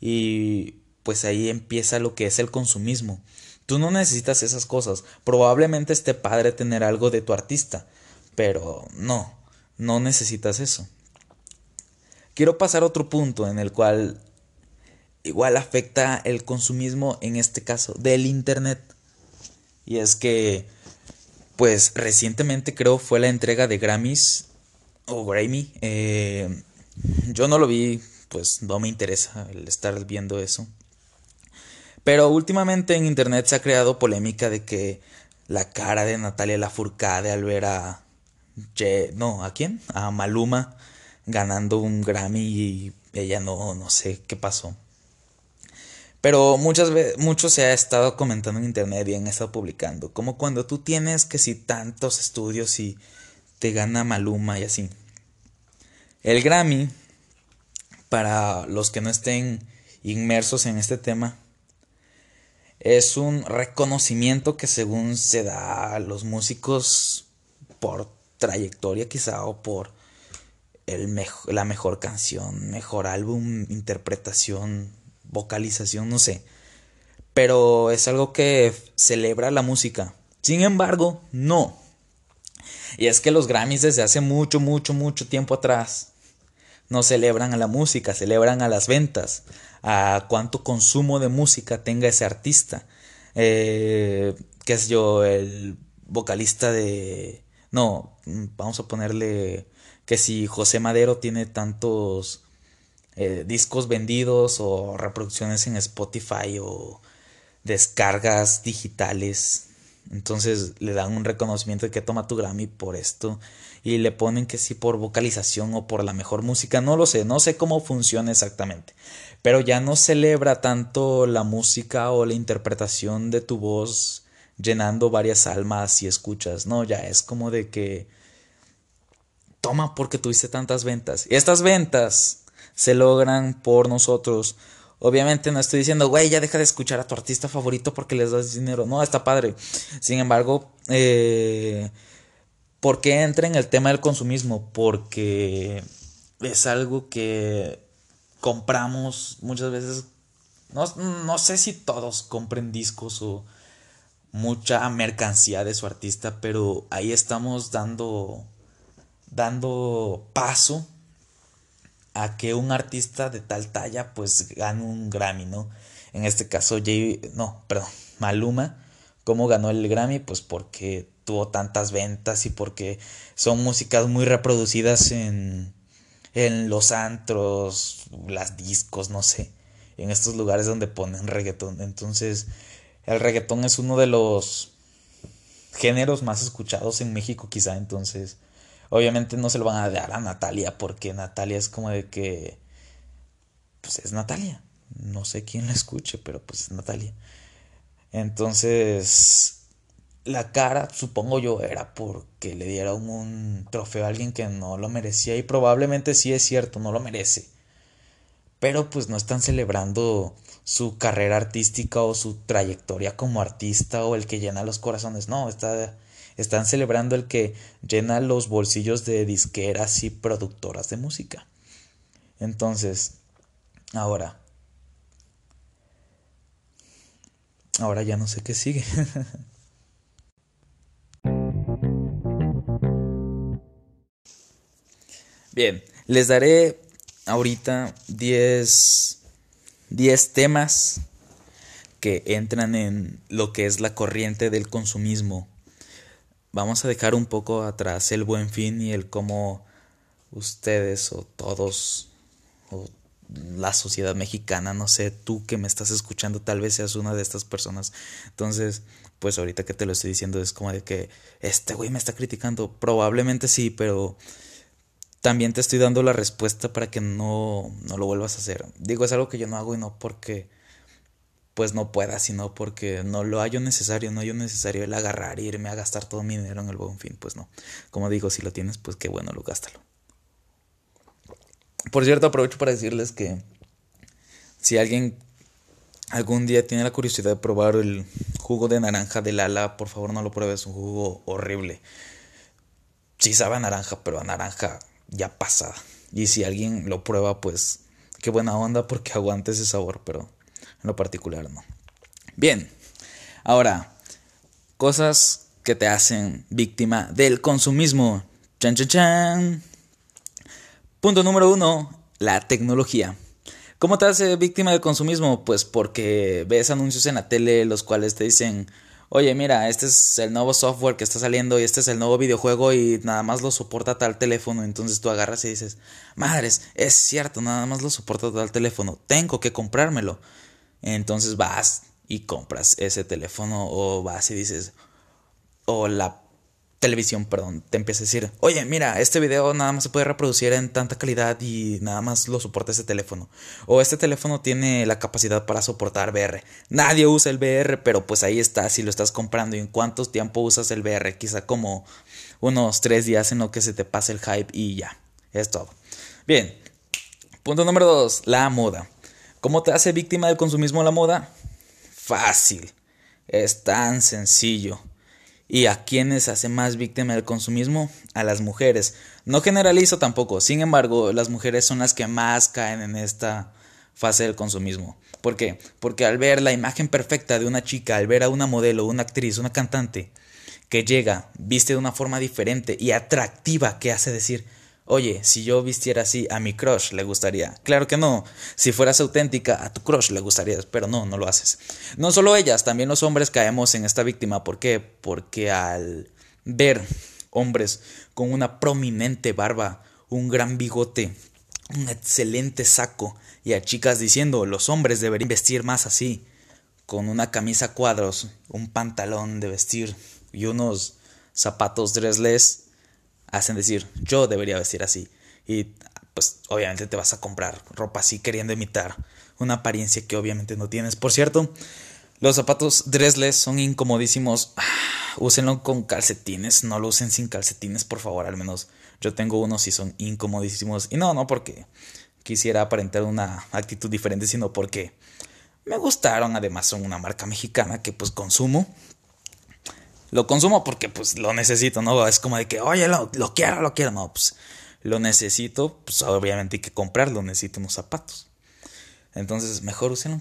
y pues ahí empieza lo que es el consumismo Tú no necesitas esas cosas. Probablemente esté padre tener algo de tu artista, pero no, no necesitas eso. Quiero pasar a otro punto en el cual igual afecta el consumismo, en este caso, del Internet. Y es que, pues recientemente creo fue la entrega de Grammys o Grammy. Eh, yo no lo vi, pues no me interesa el estar viendo eso. Pero últimamente en internet se ha creado polémica de que la cara de Natalia Lafourcade al ver a... no, ¿a quién? A Maluma ganando un Grammy y ella no, no sé qué pasó. Pero muchas veces, mucho se ha estado comentando en internet y han estado publicando. Como cuando tú tienes que si tantos estudios y te gana Maluma y así. El Grammy, para los que no estén inmersos en este tema, es un reconocimiento que según se da a los músicos por trayectoria quizá o por el la mejor canción, mejor álbum, interpretación, vocalización, no sé. Pero es algo que celebra la música. Sin embargo, no. Y es que los Grammys desde hace mucho, mucho, mucho tiempo atrás no celebran a la música, celebran a las ventas, a cuánto consumo de música tenga ese artista. Eh, qué es yo, el vocalista de... No, vamos a ponerle que si José Madero tiene tantos eh, discos vendidos o reproducciones en Spotify o descargas digitales. Entonces le dan un reconocimiento de que toma tu Grammy por esto y le ponen que sí por vocalización o por la mejor música, no lo sé, no sé cómo funciona exactamente, pero ya no celebra tanto la música o la interpretación de tu voz llenando varias almas y escuchas, no, ya es como de que toma porque tuviste tantas ventas. Y estas ventas se logran por nosotros. Obviamente no estoy diciendo, güey, ya deja de escuchar a tu artista favorito porque les das dinero. No, está padre. Sin embargo, eh, ¿por qué entra en el tema del consumismo? Porque es algo que compramos muchas veces, no, sé si todos compren discos o mucha mercancía de su artista, pero ahí estamos dando, dando paso a que un artista de tal talla pues gane un Grammy, ¿no? En este caso, Jay, no, perdón, Maluma, ¿cómo ganó el Grammy? Pues porque tuvo tantas ventas y porque son músicas muy reproducidas en, en los antros, las discos, no sé, en estos lugares donde ponen reggaetón. Entonces, el reggaetón es uno de los géneros más escuchados en México quizá, entonces obviamente no se lo van a dar a Natalia porque Natalia es como de que pues es Natalia, no sé quién la escuche, pero pues es Natalia. Entonces la cara, supongo yo, era porque le dieron un trofeo a alguien que no lo merecía y probablemente sí es cierto, no lo merece. Pero pues no están celebrando su carrera artística o su trayectoria como artista o el que llena los corazones. No, está, están celebrando el que llena los bolsillos de disqueras y productoras de música. Entonces, ahora, ahora ya no sé qué sigue. Bien, les daré ahorita 10 10 temas que entran en lo que es la corriente del consumismo. Vamos a dejar un poco atrás el buen fin y el cómo ustedes o todos o la sociedad mexicana, no sé, tú que me estás escuchando tal vez seas una de estas personas. Entonces, pues ahorita que te lo estoy diciendo es como de que este güey me está criticando. Probablemente sí, pero también te estoy dando la respuesta para que no, no lo vuelvas a hacer. Digo, es algo que yo no hago y no porque pues no pueda, sino porque no lo hallo necesario, no hallo necesario el agarrar e irme a gastar todo mi dinero en el buen fin, pues no. Como digo, si lo tienes, pues qué bueno, lo gástalo. Por cierto, aprovecho para decirles que si alguien algún día tiene la curiosidad de probar el jugo de naranja de Lala, por favor no lo pruebes, es un jugo horrible. Sí sabe a naranja, pero a naranja ya pasada. Y si alguien lo prueba, pues qué buena onda porque aguante ese sabor, pero en lo particular no. Bien, ahora, cosas que te hacen víctima del consumismo. Chan, chan, chan. Punto número uno, la tecnología. ¿Cómo te hace víctima del consumismo? Pues porque ves anuncios en la tele los cuales te dicen oye, mira, este es el nuevo software que está saliendo y este es el nuevo videojuego y nada más lo soporta tal teléfono. Entonces tú agarras y dices, madres, es cierto, nada más lo soporta tal teléfono, tengo que comprármelo. Entonces vas y compras ese teléfono o vas y dices, o la televisión, perdón, te empieza a decir, oye, mira, este video nada más se puede reproducir en tanta calidad y nada más lo soporta ese teléfono. O este teléfono tiene la capacidad para soportar VR. Nadie usa el VR, pero pues ahí está, si lo estás comprando. ¿Y en cuánto tiempo usas el VR? Quizá como unos tres días en lo que se te pase el hype y ya. Es todo. Bien. Punto número dos, la moda. ¿Cómo te hace víctima del consumismo la moda? Fácil. Es tan sencillo. ¿Y a quiénes hace más víctima del consumismo? A las mujeres. No generalizo tampoco, sin embargo, las mujeres son las que más caen en esta fase del consumismo. ¿Por qué? Porque al ver la imagen perfecta de una chica, al ver a una modelo, una actriz, una cantante, que llega, viste de una forma diferente y atractiva, que hace decir, Oye, si yo vistiera así, a mi crush le gustaría. Claro que no. Si fueras auténtica, a tu crush le gustaría, pero no, no lo haces. No solo ellas, también los hombres caemos en esta víctima. ¿Por qué? Porque al ver hombres con una prominente barba, un gran bigote, un excelente saco, y a chicas diciendo, los hombres deberían vestir más así, con una camisa cuadros, un pantalón de vestir y unos zapatos dressless, hacen decir, yo debería vestir así. Y pues obviamente te vas a comprar ropa así queriendo imitar una apariencia que obviamente no tienes. Por cierto, los zapatos dressless son incomodísimos. Úsenlo con calcetines, no lo usen sin calcetines, por favor, al menos yo tengo unos y son incomodísimos. Y no, no porque quisiera aparentar una actitud diferente, sino porque me gustaron, además son una marca mexicana que pues consumo, lo consumo porque pues lo necesito, ¿no? Es como de que, oye, lo, quiero, lo quiero. No, pues lo necesito, pues obviamente hay que comprarlo, necesito unos zapatos. Entonces, mejor úsenlo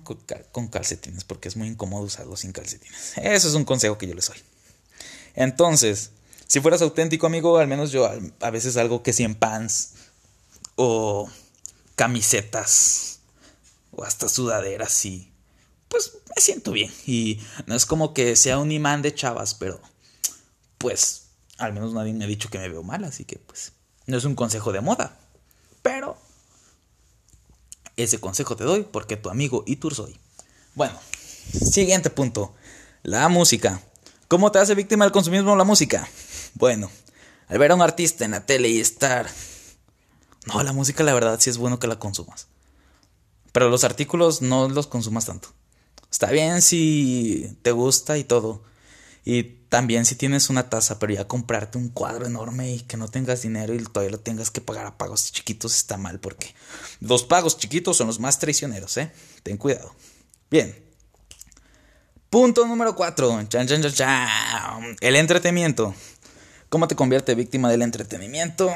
con calcetines porque es muy incómodo usarlo sin calcetines. Eso es un consejo que yo les doy. Entonces, si fueras auténtico, amigo, al menos yo a veces algo que si en pants o camisetas o hasta sudaderas y pues me siento bien. Y no es como que sea un imán de chavas, pero pues al menos nadie me ha dicho que me veo mal, así que pues no es un consejo de moda. Pero ese consejo te doy porque tu amigo y soy. Bueno, siguiente punto. La música. ¿Cómo te hace víctima del consumismo la música? Bueno, al ver a un artista en la tele y estar... No, la música la verdad sí es bueno que la consumas. Pero los artículos no los consumas tanto. Está bien si te gusta y todo. Y también si tienes una taza, pero ya comprarte un cuadro enorme y que no tengas dinero y todavía lo tengas que pagar a pagos chiquitos está mal porque los pagos chiquitos son los más traicioneros, ¿eh? Ten cuidado. Bien. Punto número 4. El entretenimiento. ¿Cómo te convierte víctima del entretenimiento?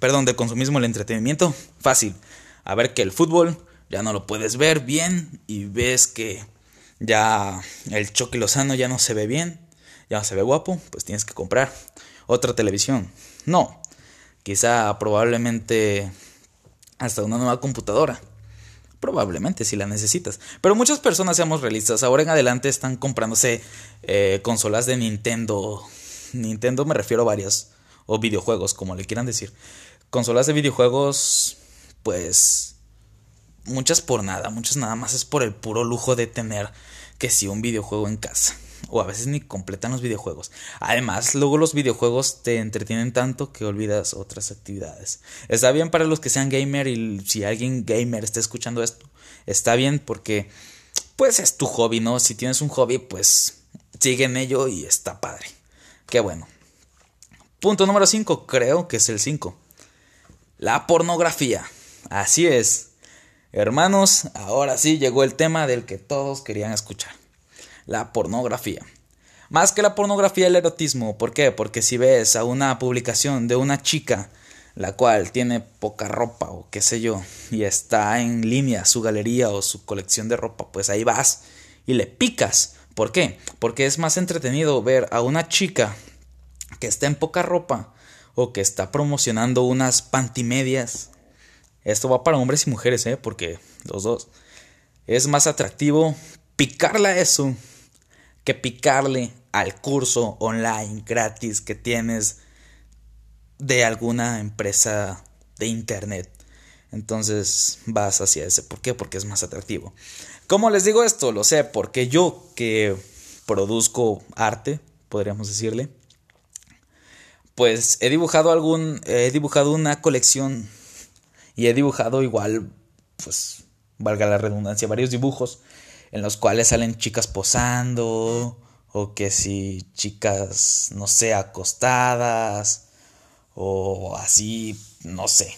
Perdón, del consumismo el entretenimiento. Fácil. A ver que el fútbol ya no lo puedes ver bien y ves que ya el Choque Lozano ya no se ve bien, ya no se ve guapo, pues tienes que comprar otra televisión. No, quizá probablemente hasta una nueva computadora. Probablemente si la necesitas. Pero muchas personas, seamos realistas, ahora en adelante están comprándose eh, consolas de Nintendo. Nintendo me refiero a varias. O videojuegos, como le quieran decir. Consolas de videojuegos, pues... Muchas por nada, muchas nada más es por el puro lujo de tener que si un videojuego en casa. O a veces ni completan los videojuegos. Además, luego los videojuegos te entretienen tanto que olvidas otras actividades. Está bien para los que sean gamer y si alguien gamer está escuchando esto, está bien porque pues es tu hobby, ¿no? Si tienes un hobby, pues sigue en ello y está padre. Qué bueno. Punto número 5, creo que es el 5. La pornografía. Así es. Hermanos, ahora sí llegó el tema del que todos querían escuchar. La pornografía. Más que la pornografía, el erotismo. ¿Por qué? Porque si ves a una publicación de una chica, la cual tiene poca ropa o qué sé yo, y está en línea su galería o su colección de ropa, pues ahí vas y le picas. ¿Por qué? Porque es más entretenido ver a una chica que está en poca ropa o que está promocionando unas pantimedias esto va para hombres y mujeres, ¿eh? Porque los dos. Es más atractivo picarle a eso que picarle al curso online gratis que tienes de alguna empresa de internet. Entonces vas hacia ese. ¿Por qué? Porque es más atractivo. ¿Cómo les digo esto? Lo sé, porque yo que produzco arte, podríamos decirle, pues he dibujado algún. He dibujado una colección y he dibujado igual, pues, valga la redundancia, varios dibujos en los cuales salen chicas posando, o que si chicas, no sé, acostadas, o así, no sé.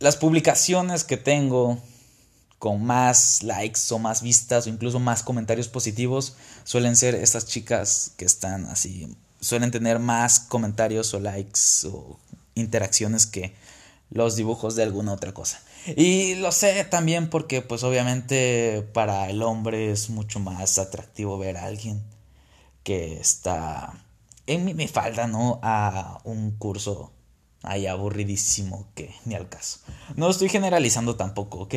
Las publicaciones que tengo con más likes o más vistas o incluso más comentarios positivos suelen ser estas chicas que están así, suelen tener más comentarios o likes o interacciones que los dibujos de alguna otra cosa. Y lo sé también porque pues obviamente para el hombre es mucho más atractivo ver a alguien que está en mi, falda, ¿no? A un curso ahí aburridísimo que ni al caso. No estoy generalizando tampoco, ¿ok?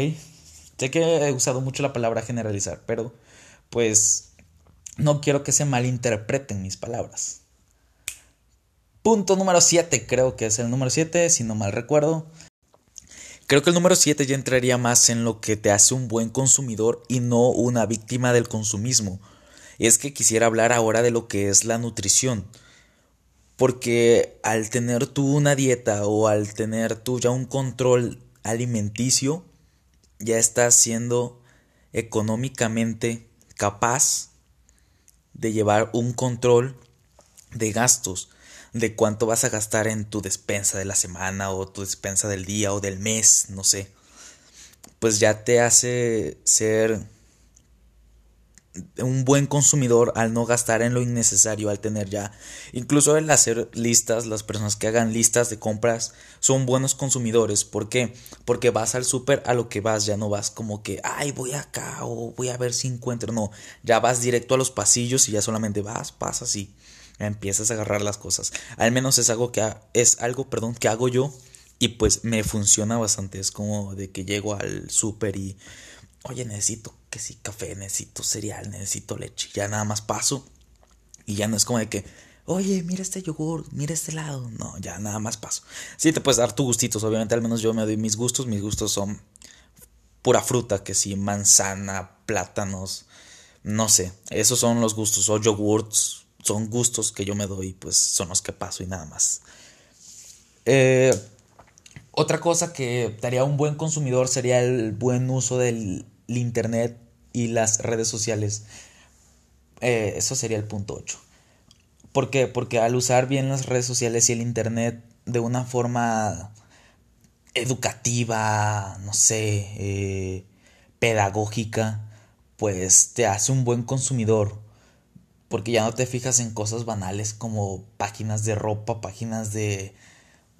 Sé que he usado mucho la palabra generalizar, pero pues no quiero que se malinterpreten mis palabras. Punto número 7, creo que es el número 7, si no mal recuerdo. Creo que el número 7 ya entraría más en lo que te hace un buen consumidor y no una víctima del consumismo. Es que quisiera hablar ahora de lo que es la nutrición. Porque al tener tú una dieta o al tener tú ya un control alimenticio, ya estás siendo económicamente capaz de llevar un control de gastos de cuánto vas a gastar en tu despensa de la semana o tu despensa del día o del mes, no sé. Pues ya te hace ser un buen consumidor al no gastar en lo innecesario, al tener ya, incluso el hacer listas, las personas que hagan listas de compras son buenos consumidores. ¿Por qué? Porque vas al súper a lo que vas, ya no vas como que, ay, voy acá o voy a ver si encuentro, no, ya vas directo a los pasillos y ya solamente vas, pasas y empiezas a agarrar las cosas. Al menos es algo que es algo, perdón, que hago yo Y pues me funciona bastante. Es como de que llego al súper y, oye, necesito que sí, café, necesito cereal, necesito leche. Ya nada más paso. Y ya no es como de que, oye, mira este yogur, mira este lado. No, ya nada más paso. Sí, te puedes dar tus gustitos. Obviamente, al menos yo me doy mis gustos. Mis gustos son pura fruta, que sí, manzana, plátanos. No sé, esos son los gustos. O yogurts, son gustos que yo me doy, pues son los que paso y nada más. Eh, otra cosa que daría un buen consumidor sería el buen uso del Internet y las redes sociales. Eh, eso sería el punto 8. ¿Por qué? Porque al usar bien las redes sociales y el Internet de una forma educativa, no sé, eh, pedagógica, pues te hace un buen consumidor. Porque ya no te fijas en cosas banales como páginas de ropa, páginas de,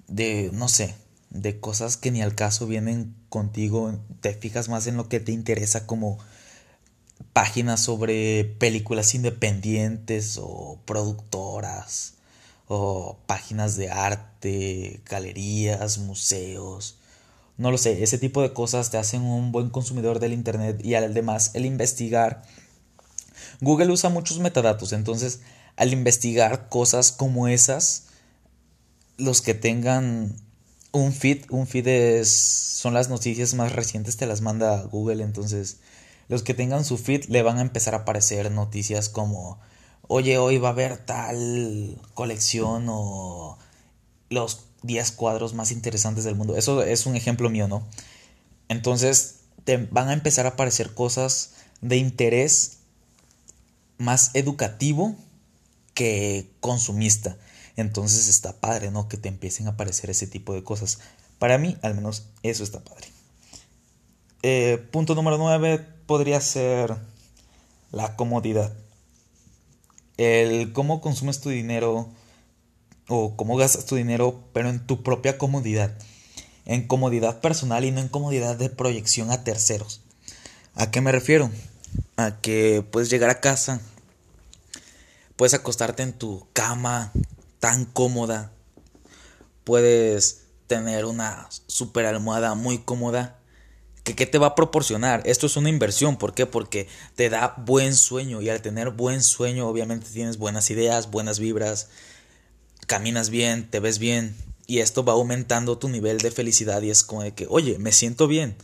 de, no sé, de cosas que ni al caso vienen contigo, te fijas más en lo que te interesa como páginas sobre películas independientes o productoras o páginas de arte, galerías, museos. No lo sé, ese tipo de cosas te hacen un buen consumidor del Internet y además el investigar. Google usa muchos metadatos, entonces al investigar cosas como esas, los que tengan un feed, un feed es, son las noticias más recientes, te las manda Google, entonces los que tengan su feed le van a empezar a aparecer noticias como, oye, hoy va a haber tal colección o los 10 cuadros más interesantes del mundo. Eso es un ejemplo mío, ¿no? Entonces te van a empezar a aparecer cosas de interés más educativo que consumista. Entonces está padre, ¿no? Que te empiecen a aparecer ese tipo de cosas. Para mí, al menos, eso está padre. Eh, punto número 9 podría ser la comodidad. El cómo consumes tu dinero o cómo gastas tu dinero, pero en tu propia comodidad. En comodidad personal y no en comodidad de proyección a terceros. ¿A qué me refiero? A que puedes llegar a casa, puedes acostarte en tu cama tan cómoda. Puedes tener una super almohada muy cómoda. ¿Que, ¿Qué te va a proporcionar? Esto es una inversión. ¿Por qué? Porque te da buen sueño. Y al tener buen sueño, obviamente tienes buenas ideas, buenas vibras. Caminas bien, te ves bien. Y esto va aumentando tu nivel de felicidad. Y es como de que, oye, me siento bien.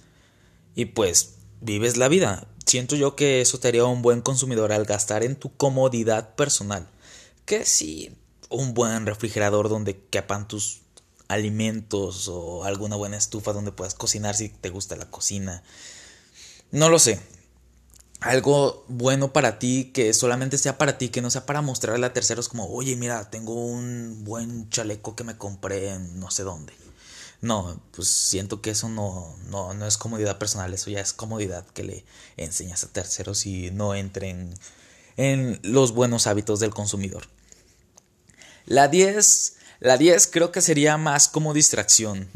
Y pues vives la vida. Siento yo que eso te haría un buen consumidor al gastar en tu comodidad personal. Que sí, un buen refrigerador donde quepan tus alimentos o alguna buena estufa donde puedas cocinar si te gusta la cocina. No lo sé. Algo bueno para ti, que solamente sea para ti, que no sea para mostrarle a terceros como, oye, mira, tengo un buen chaleco que me compré en no sé dónde. No, pues siento que eso no, no, no es comodidad personal, eso ya es comodidad que le enseñas a terceros y no entren en los buenos hábitos del consumidor. La 10, la 10 creo que sería más como distracción,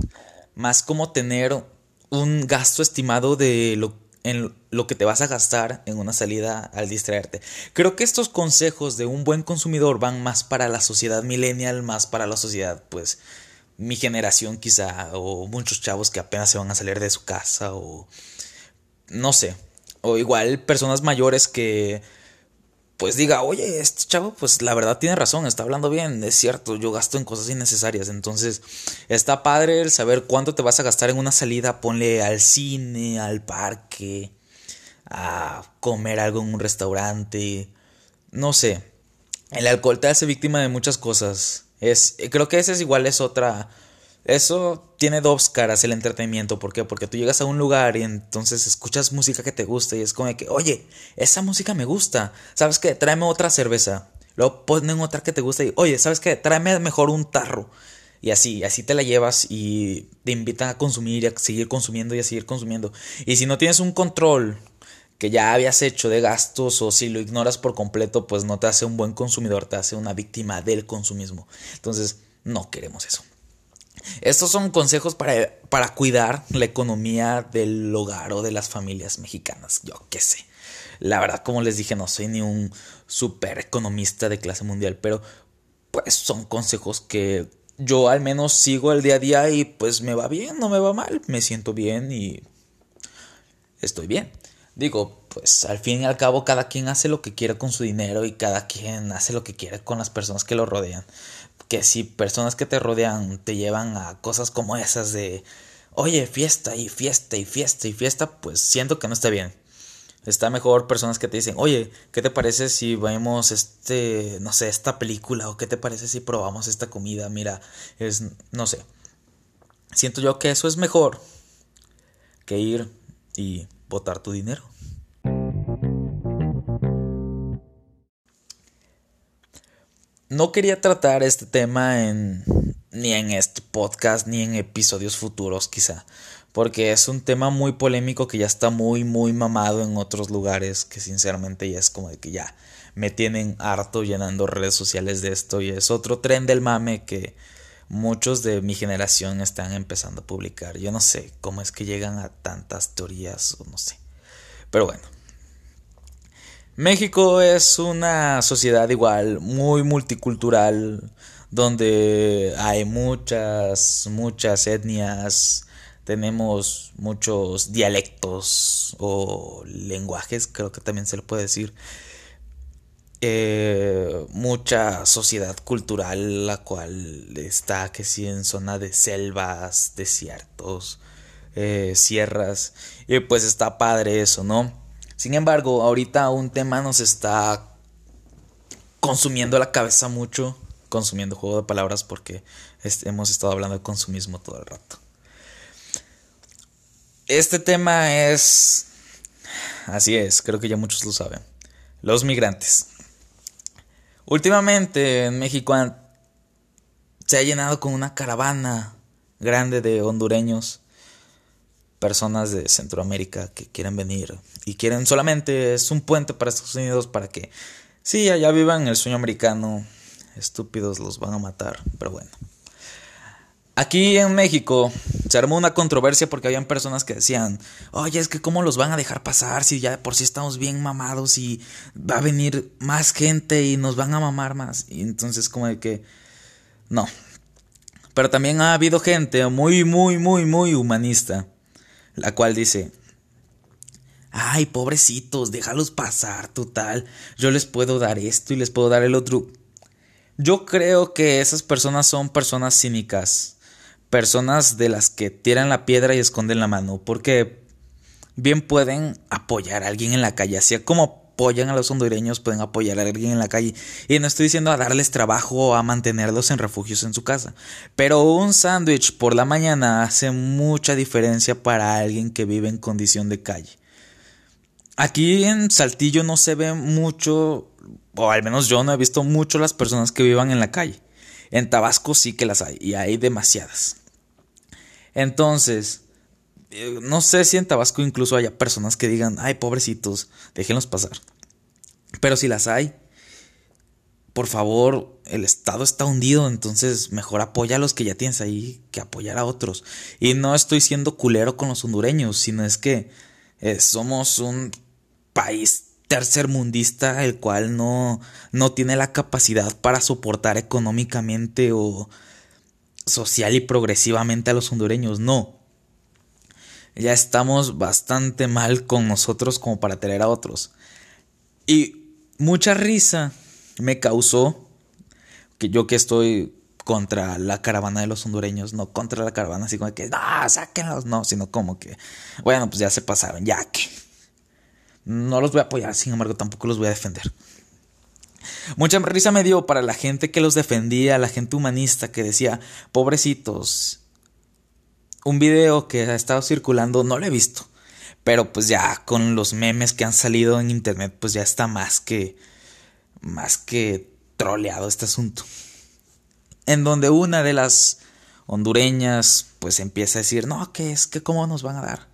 más como tener un gasto estimado de lo, en lo que te vas a gastar en una salida al distraerte. Creo que estos consejos de un buen consumidor van más para la sociedad millennial, más para la sociedad, pues, mi generación quizá, o muchos chavos que apenas se van a salir de su casa, o no sé, o igual personas mayores que pues diga, oye, este chavo, pues la verdad tiene razón, está hablando bien, es cierto, yo gasto en cosas innecesarias, entonces está padre el saber cuánto te vas a gastar en una salida, ponle al cine, al parque, a comer algo en un restaurante, no sé, el alcohol te hace víctima de muchas cosas, es, creo que esa es igual, es otra eso tiene dos caras el entretenimiento. ¿Por qué? Porque tú llegas a un lugar y entonces escuchas música que te gusta y es como que, oye, esa música me gusta. ¿Sabes qué? Tráeme otra cerveza. Luego ponen otra que te gusta y, oye, ¿sabes qué? Tráeme mejor un tarro. Y así, así te la llevas y te invitan a consumir y a seguir consumiendo y a seguir consumiendo. Y si no tienes un control que ya habías hecho de gastos o si lo ignoras por completo, pues no te hace un buen consumidor, te hace una víctima del consumismo. Entonces, no queremos eso. Estos son consejos para, para cuidar la economía del hogar o de las familias mexicanas. Yo qué sé. La verdad, como les dije, no soy ni un super economista de clase mundial, pero pues son consejos que yo al menos sigo el día a día y pues me va bien, no me va mal, me siento bien y estoy bien. Digo, pues al fin y al cabo cada quien hace lo que quiere con su dinero y cada quien hace lo que quiere con las personas que lo rodean. Que si personas que te rodean te llevan a cosas como esas de, oye, fiesta y fiesta y fiesta y fiesta, pues siento que no está bien. Está mejor personas que te dicen, oye, ¿qué te parece si vemos este, no sé, esta película? ¿O qué te parece si probamos esta comida? Mira, es, no sé. Siento yo que eso es mejor que ir y botar tu dinero. No quería tratar este tema en ni en este podcast ni en episodios futuros quizá, porque es un tema muy polémico que ya está muy muy mamado en otros lugares que sinceramente ya es como de que ya me tienen harto llenando redes sociales de esto y es otro tren del mame que muchos de mi generación están empezando a publicar. Yo no sé cómo es que llegan a tantas teorías o no sé. Pero bueno. México es una sociedad igual muy multicultural donde hay muchas, muchas etnias, tenemos muchos dialectos o lenguajes, creo que también se le puede decir. Eh, mucha sociedad cultural la cual está que sí en zona de selvas, desiertos, eh, sierras y pues está padre eso, ¿no? Sin embargo, ahorita un tema nos está consumiendo la cabeza mucho consumiendo juego de palabras porque hemos estado hablando de consumismo todo el rato. Este tema es... Así es, creo que ya muchos lo saben. Los migrantes. Últimamente en México se ha llenado con una caravana grande de hondureños, personas de Centroamérica que quieren venir y quieren solamente es un puente para Estados Unidos para que sí allá vivan el sueño americano estúpidos los van a matar, pero bueno. Aquí en México se armó una controversia porque habían personas que decían, oye, es que cómo los van a dejar pasar si ya por sí estamos bien mamados y va a venir más gente y nos van a mamar más. Y entonces como de que, no. Pero también ha habido gente muy, muy, muy, muy humanista, la cual dice, ay, pobrecitos, déjalos pasar, total, yo les puedo dar esto y les puedo dar el otro. Yo creo que esas personas son personas cínicas, personas de las que tiran la piedra y esconden la mano, porque bien pueden apoyar a alguien en la calle, así como apoyan a los hondureños, pueden apoyar a alguien en la calle. Y no estoy diciendo a darles trabajo o a mantenerlos en refugios en su casa, pero un sándwich por la mañana hace mucha diferencia para alguien que vive en condición de calle. Aquí en Saltillo no se ve mucho o al menos yo no he visto mucho las personas que vivan en la calle. En Tabasco sí que las hay, y hay demasiadas. Entonces, eh, no sé si en Tabasco incluso haya personas que digan, ay, pobrecitos, déjenlos pasar. Pero si las hay, por favor, el Estado está hundido, entonces mejor apoya a los que ya tienes ahí que apoyar a otros. Y no estoy siendo culero con los hondureños, sino es que eh, somos un país tercermundista el cual no, no tiene la capacidad para soportar económicamente o social y progresivamente a los hondureños. No. Ya estamos bastante mal con nosotros como para tener a otros. Y mucha risa me causó que yo que estoy contra la caravana de los hondureños, no contra la caravana, así como que, no, sáquenlos, no, sino como que, bueno, pues ya se pasaron, ya que no los voy a apoyar, sin embargo tampoco los voy a defender. Mucha risa me dio para la gente que los defendía, la gente humanista que decía, pobrecitos. Un video que ha estado circulando no lo he visto, pero pues ya con los memes que han salido en internet, pues ya está más que más que troleado este asunto. En donde una de las hondureñas pues empieza a decir, "No, que es que cómo nos van a dar."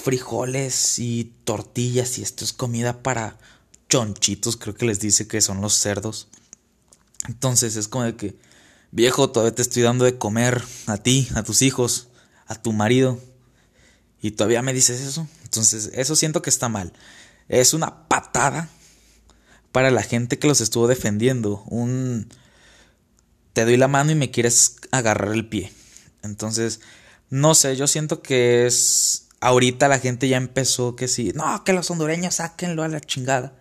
frijoles y tortillas y esto es comida para chonchitos, creo que les dice que son los cerdos. Entonces es como de que, viejo, todavía te estoy dando de comer a ti, a tus hijos, a tu marido. Y todavía me dices eso. Entonces eso siento que está mal. Es una patada para la gente que los estuvo defendiendo. Un te doy la mano y me quieres agarrar el pie. Entonces, no sé, yo siento que es... Ahorita la gente ya empezó que sí, no, que los hondureños sáquenlo a la chingada.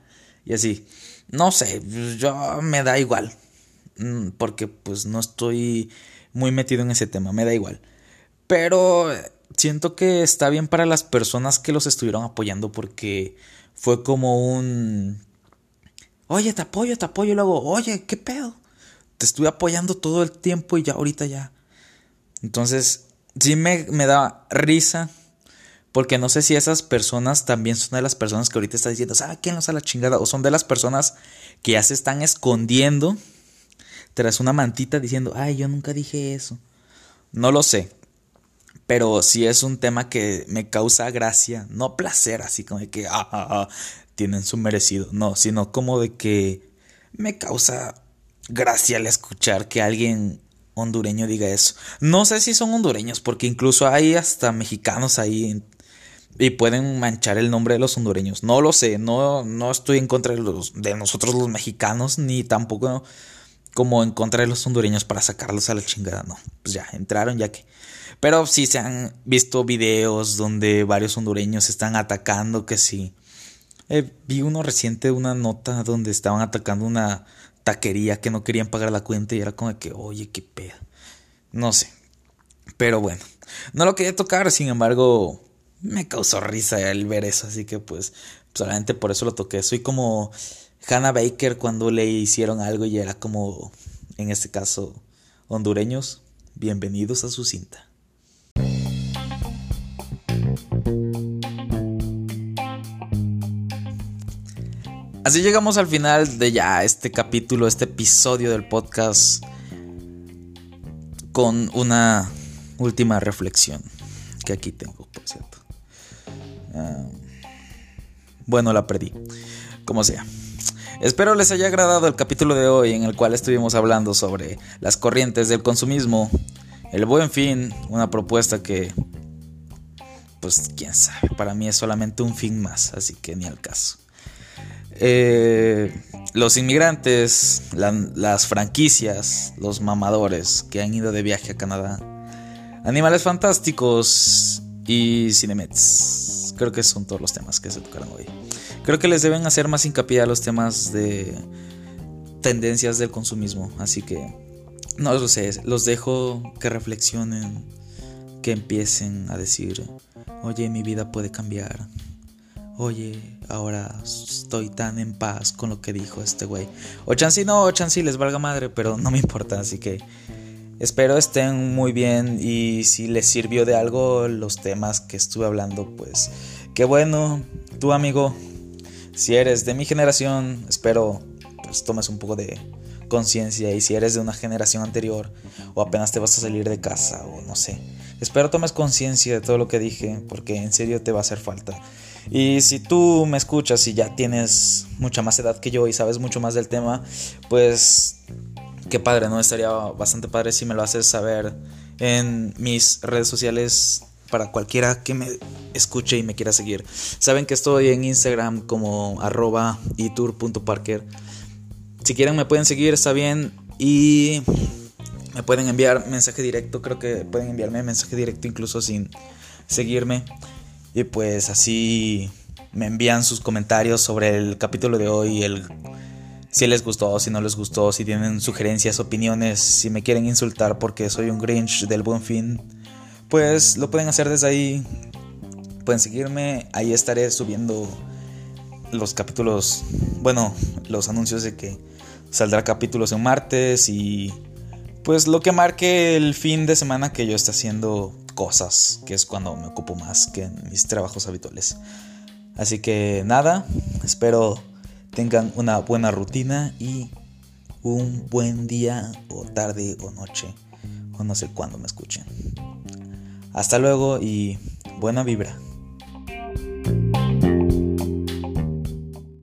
Y así, no sé, yo me da igual. Mm, porque pues no estoy muy metido en ese tema, me da igual. Pero siento que está bien para las personas que los estuvieron apoyando porque fue como un... Oye, te apoyo, te apoyo. Y luego, oye, ¿qué pedo? Te estuve apoyando todo el tiempo y ya ahorita ya. Entonces, sí me, me da risa. Porque no sé si esas personas también son de las personas que ahorita está diciendo, ¿sabe quién los a la chingada? O son de las personas que ya se están escondiendo tras una mantita diciendo, ay, yo nunca dije eso. No lo sé. Pero sí es un tema que me causa gracia, no placer, así como de que, ah, ah, ah, tienen su merecido. No, sino como de que me causa gracia al escuchar que alguien hondureño diga eso. No sé si son hondureños, porque incluso hay hasta mexicanos ahí y pueden manchar el nombre de los hondureños. No lo sé, no, no estoy en contra de, los, de nosotros los mexicanos, ni tampoco como en contra de los hondureños para sacarlos a la chingada. No, pues ya, entraron ya que... Pero sí se han visto videos donde varios hondureños están atacando, que sí. Eh, vi uno reciente, una nota donde estaban atacando una taquería que no querían pagar la cuenta y era como que, oye, qué pedo. No sé. Pero bueno, no lo quería tocar, sin embargo, me causó risa el ver eso, así que pues solamente por eso lo toqué. Soy como Hannah Baker cuando le hicieron algo y era como, en este caso, hondureños, bienvenidos a su cinta. Así llegamos al final de ya este capítulo, este episodio del podcast con una última reflexión que aquí tengo, por cierto. Ah, bueno, la perdí, como sea. Espero les haya agradado el capítulo de hoy en el cual estuvimos hablando sobre las corrientes del consumismo, el buen fin, una propuesta que, pues quién sabe, para mí es solamente un fin más, así que ni al caso. Eh, los inmigrantes, las franquicias, los mamadores que han ido de viaje a Canadá, animales fantásticos y cinemets. Creo que son todos los temas que se tocaron hoy. Creo que les deben hacer más hincapié a los temas de tendencias del consumismo. Así que, no lo sé, los dejo que reflexionen, que empiecen a decir, oye, mi vida puede cambiar oye, ahora estoy tan en paz con lo que dijo este güey. O chansi no, o chansi les valga madre, pero no me importa, así que espero estén muy bien y si les sirvió de algo los temas que estuve hablando, pues qué bueno, tu amigo, si eres de mi generación, espero pues tomes un poco de conciencia y si eres de una generación anterior o apenas te vas a salir de casa o no sé. Espero tomes conciencia de todo lo que dije porque en serio te va a hacer falta. Y si tú me escuchas y ya tienes mucha más edad que yo y sabes mucho más del tema, pues qué padre, ¿no? Estaría bastante padre si me lo haces saber en mis redes sociales para cualquiera que me escuche y me quiera seguir. Saben que estoy en Instagram como arroba itur.parker. Si quieren me pueden seguir, está bien. Y me pueden enviar mensaje directo, creo que pueden enviarme mensaje directo incluso sin seguirme. Y pues así me envían sus comentarios sobre el capítulo de hoy, el si les gustó, si no les gustó, si tienen sugerencias, opiniones, si me quieren insultar porque soy un Grinch del buen fin, pues lo pueden hacer desde ahí. Pueden seguirme, ahí estaré subiendo los capítulos, bueno, los anuncios de que saldrá capítulos en martes y pues lo que marque el fin de semana que yo esté haciendo cosas, que es cuando me ocupo más que en mis trabajos habituales. Así que nada, espero tengan una buena rutina y un buen día o tarde o noche o no sé cuándo me escuchen. Hasta luego y buena vibra.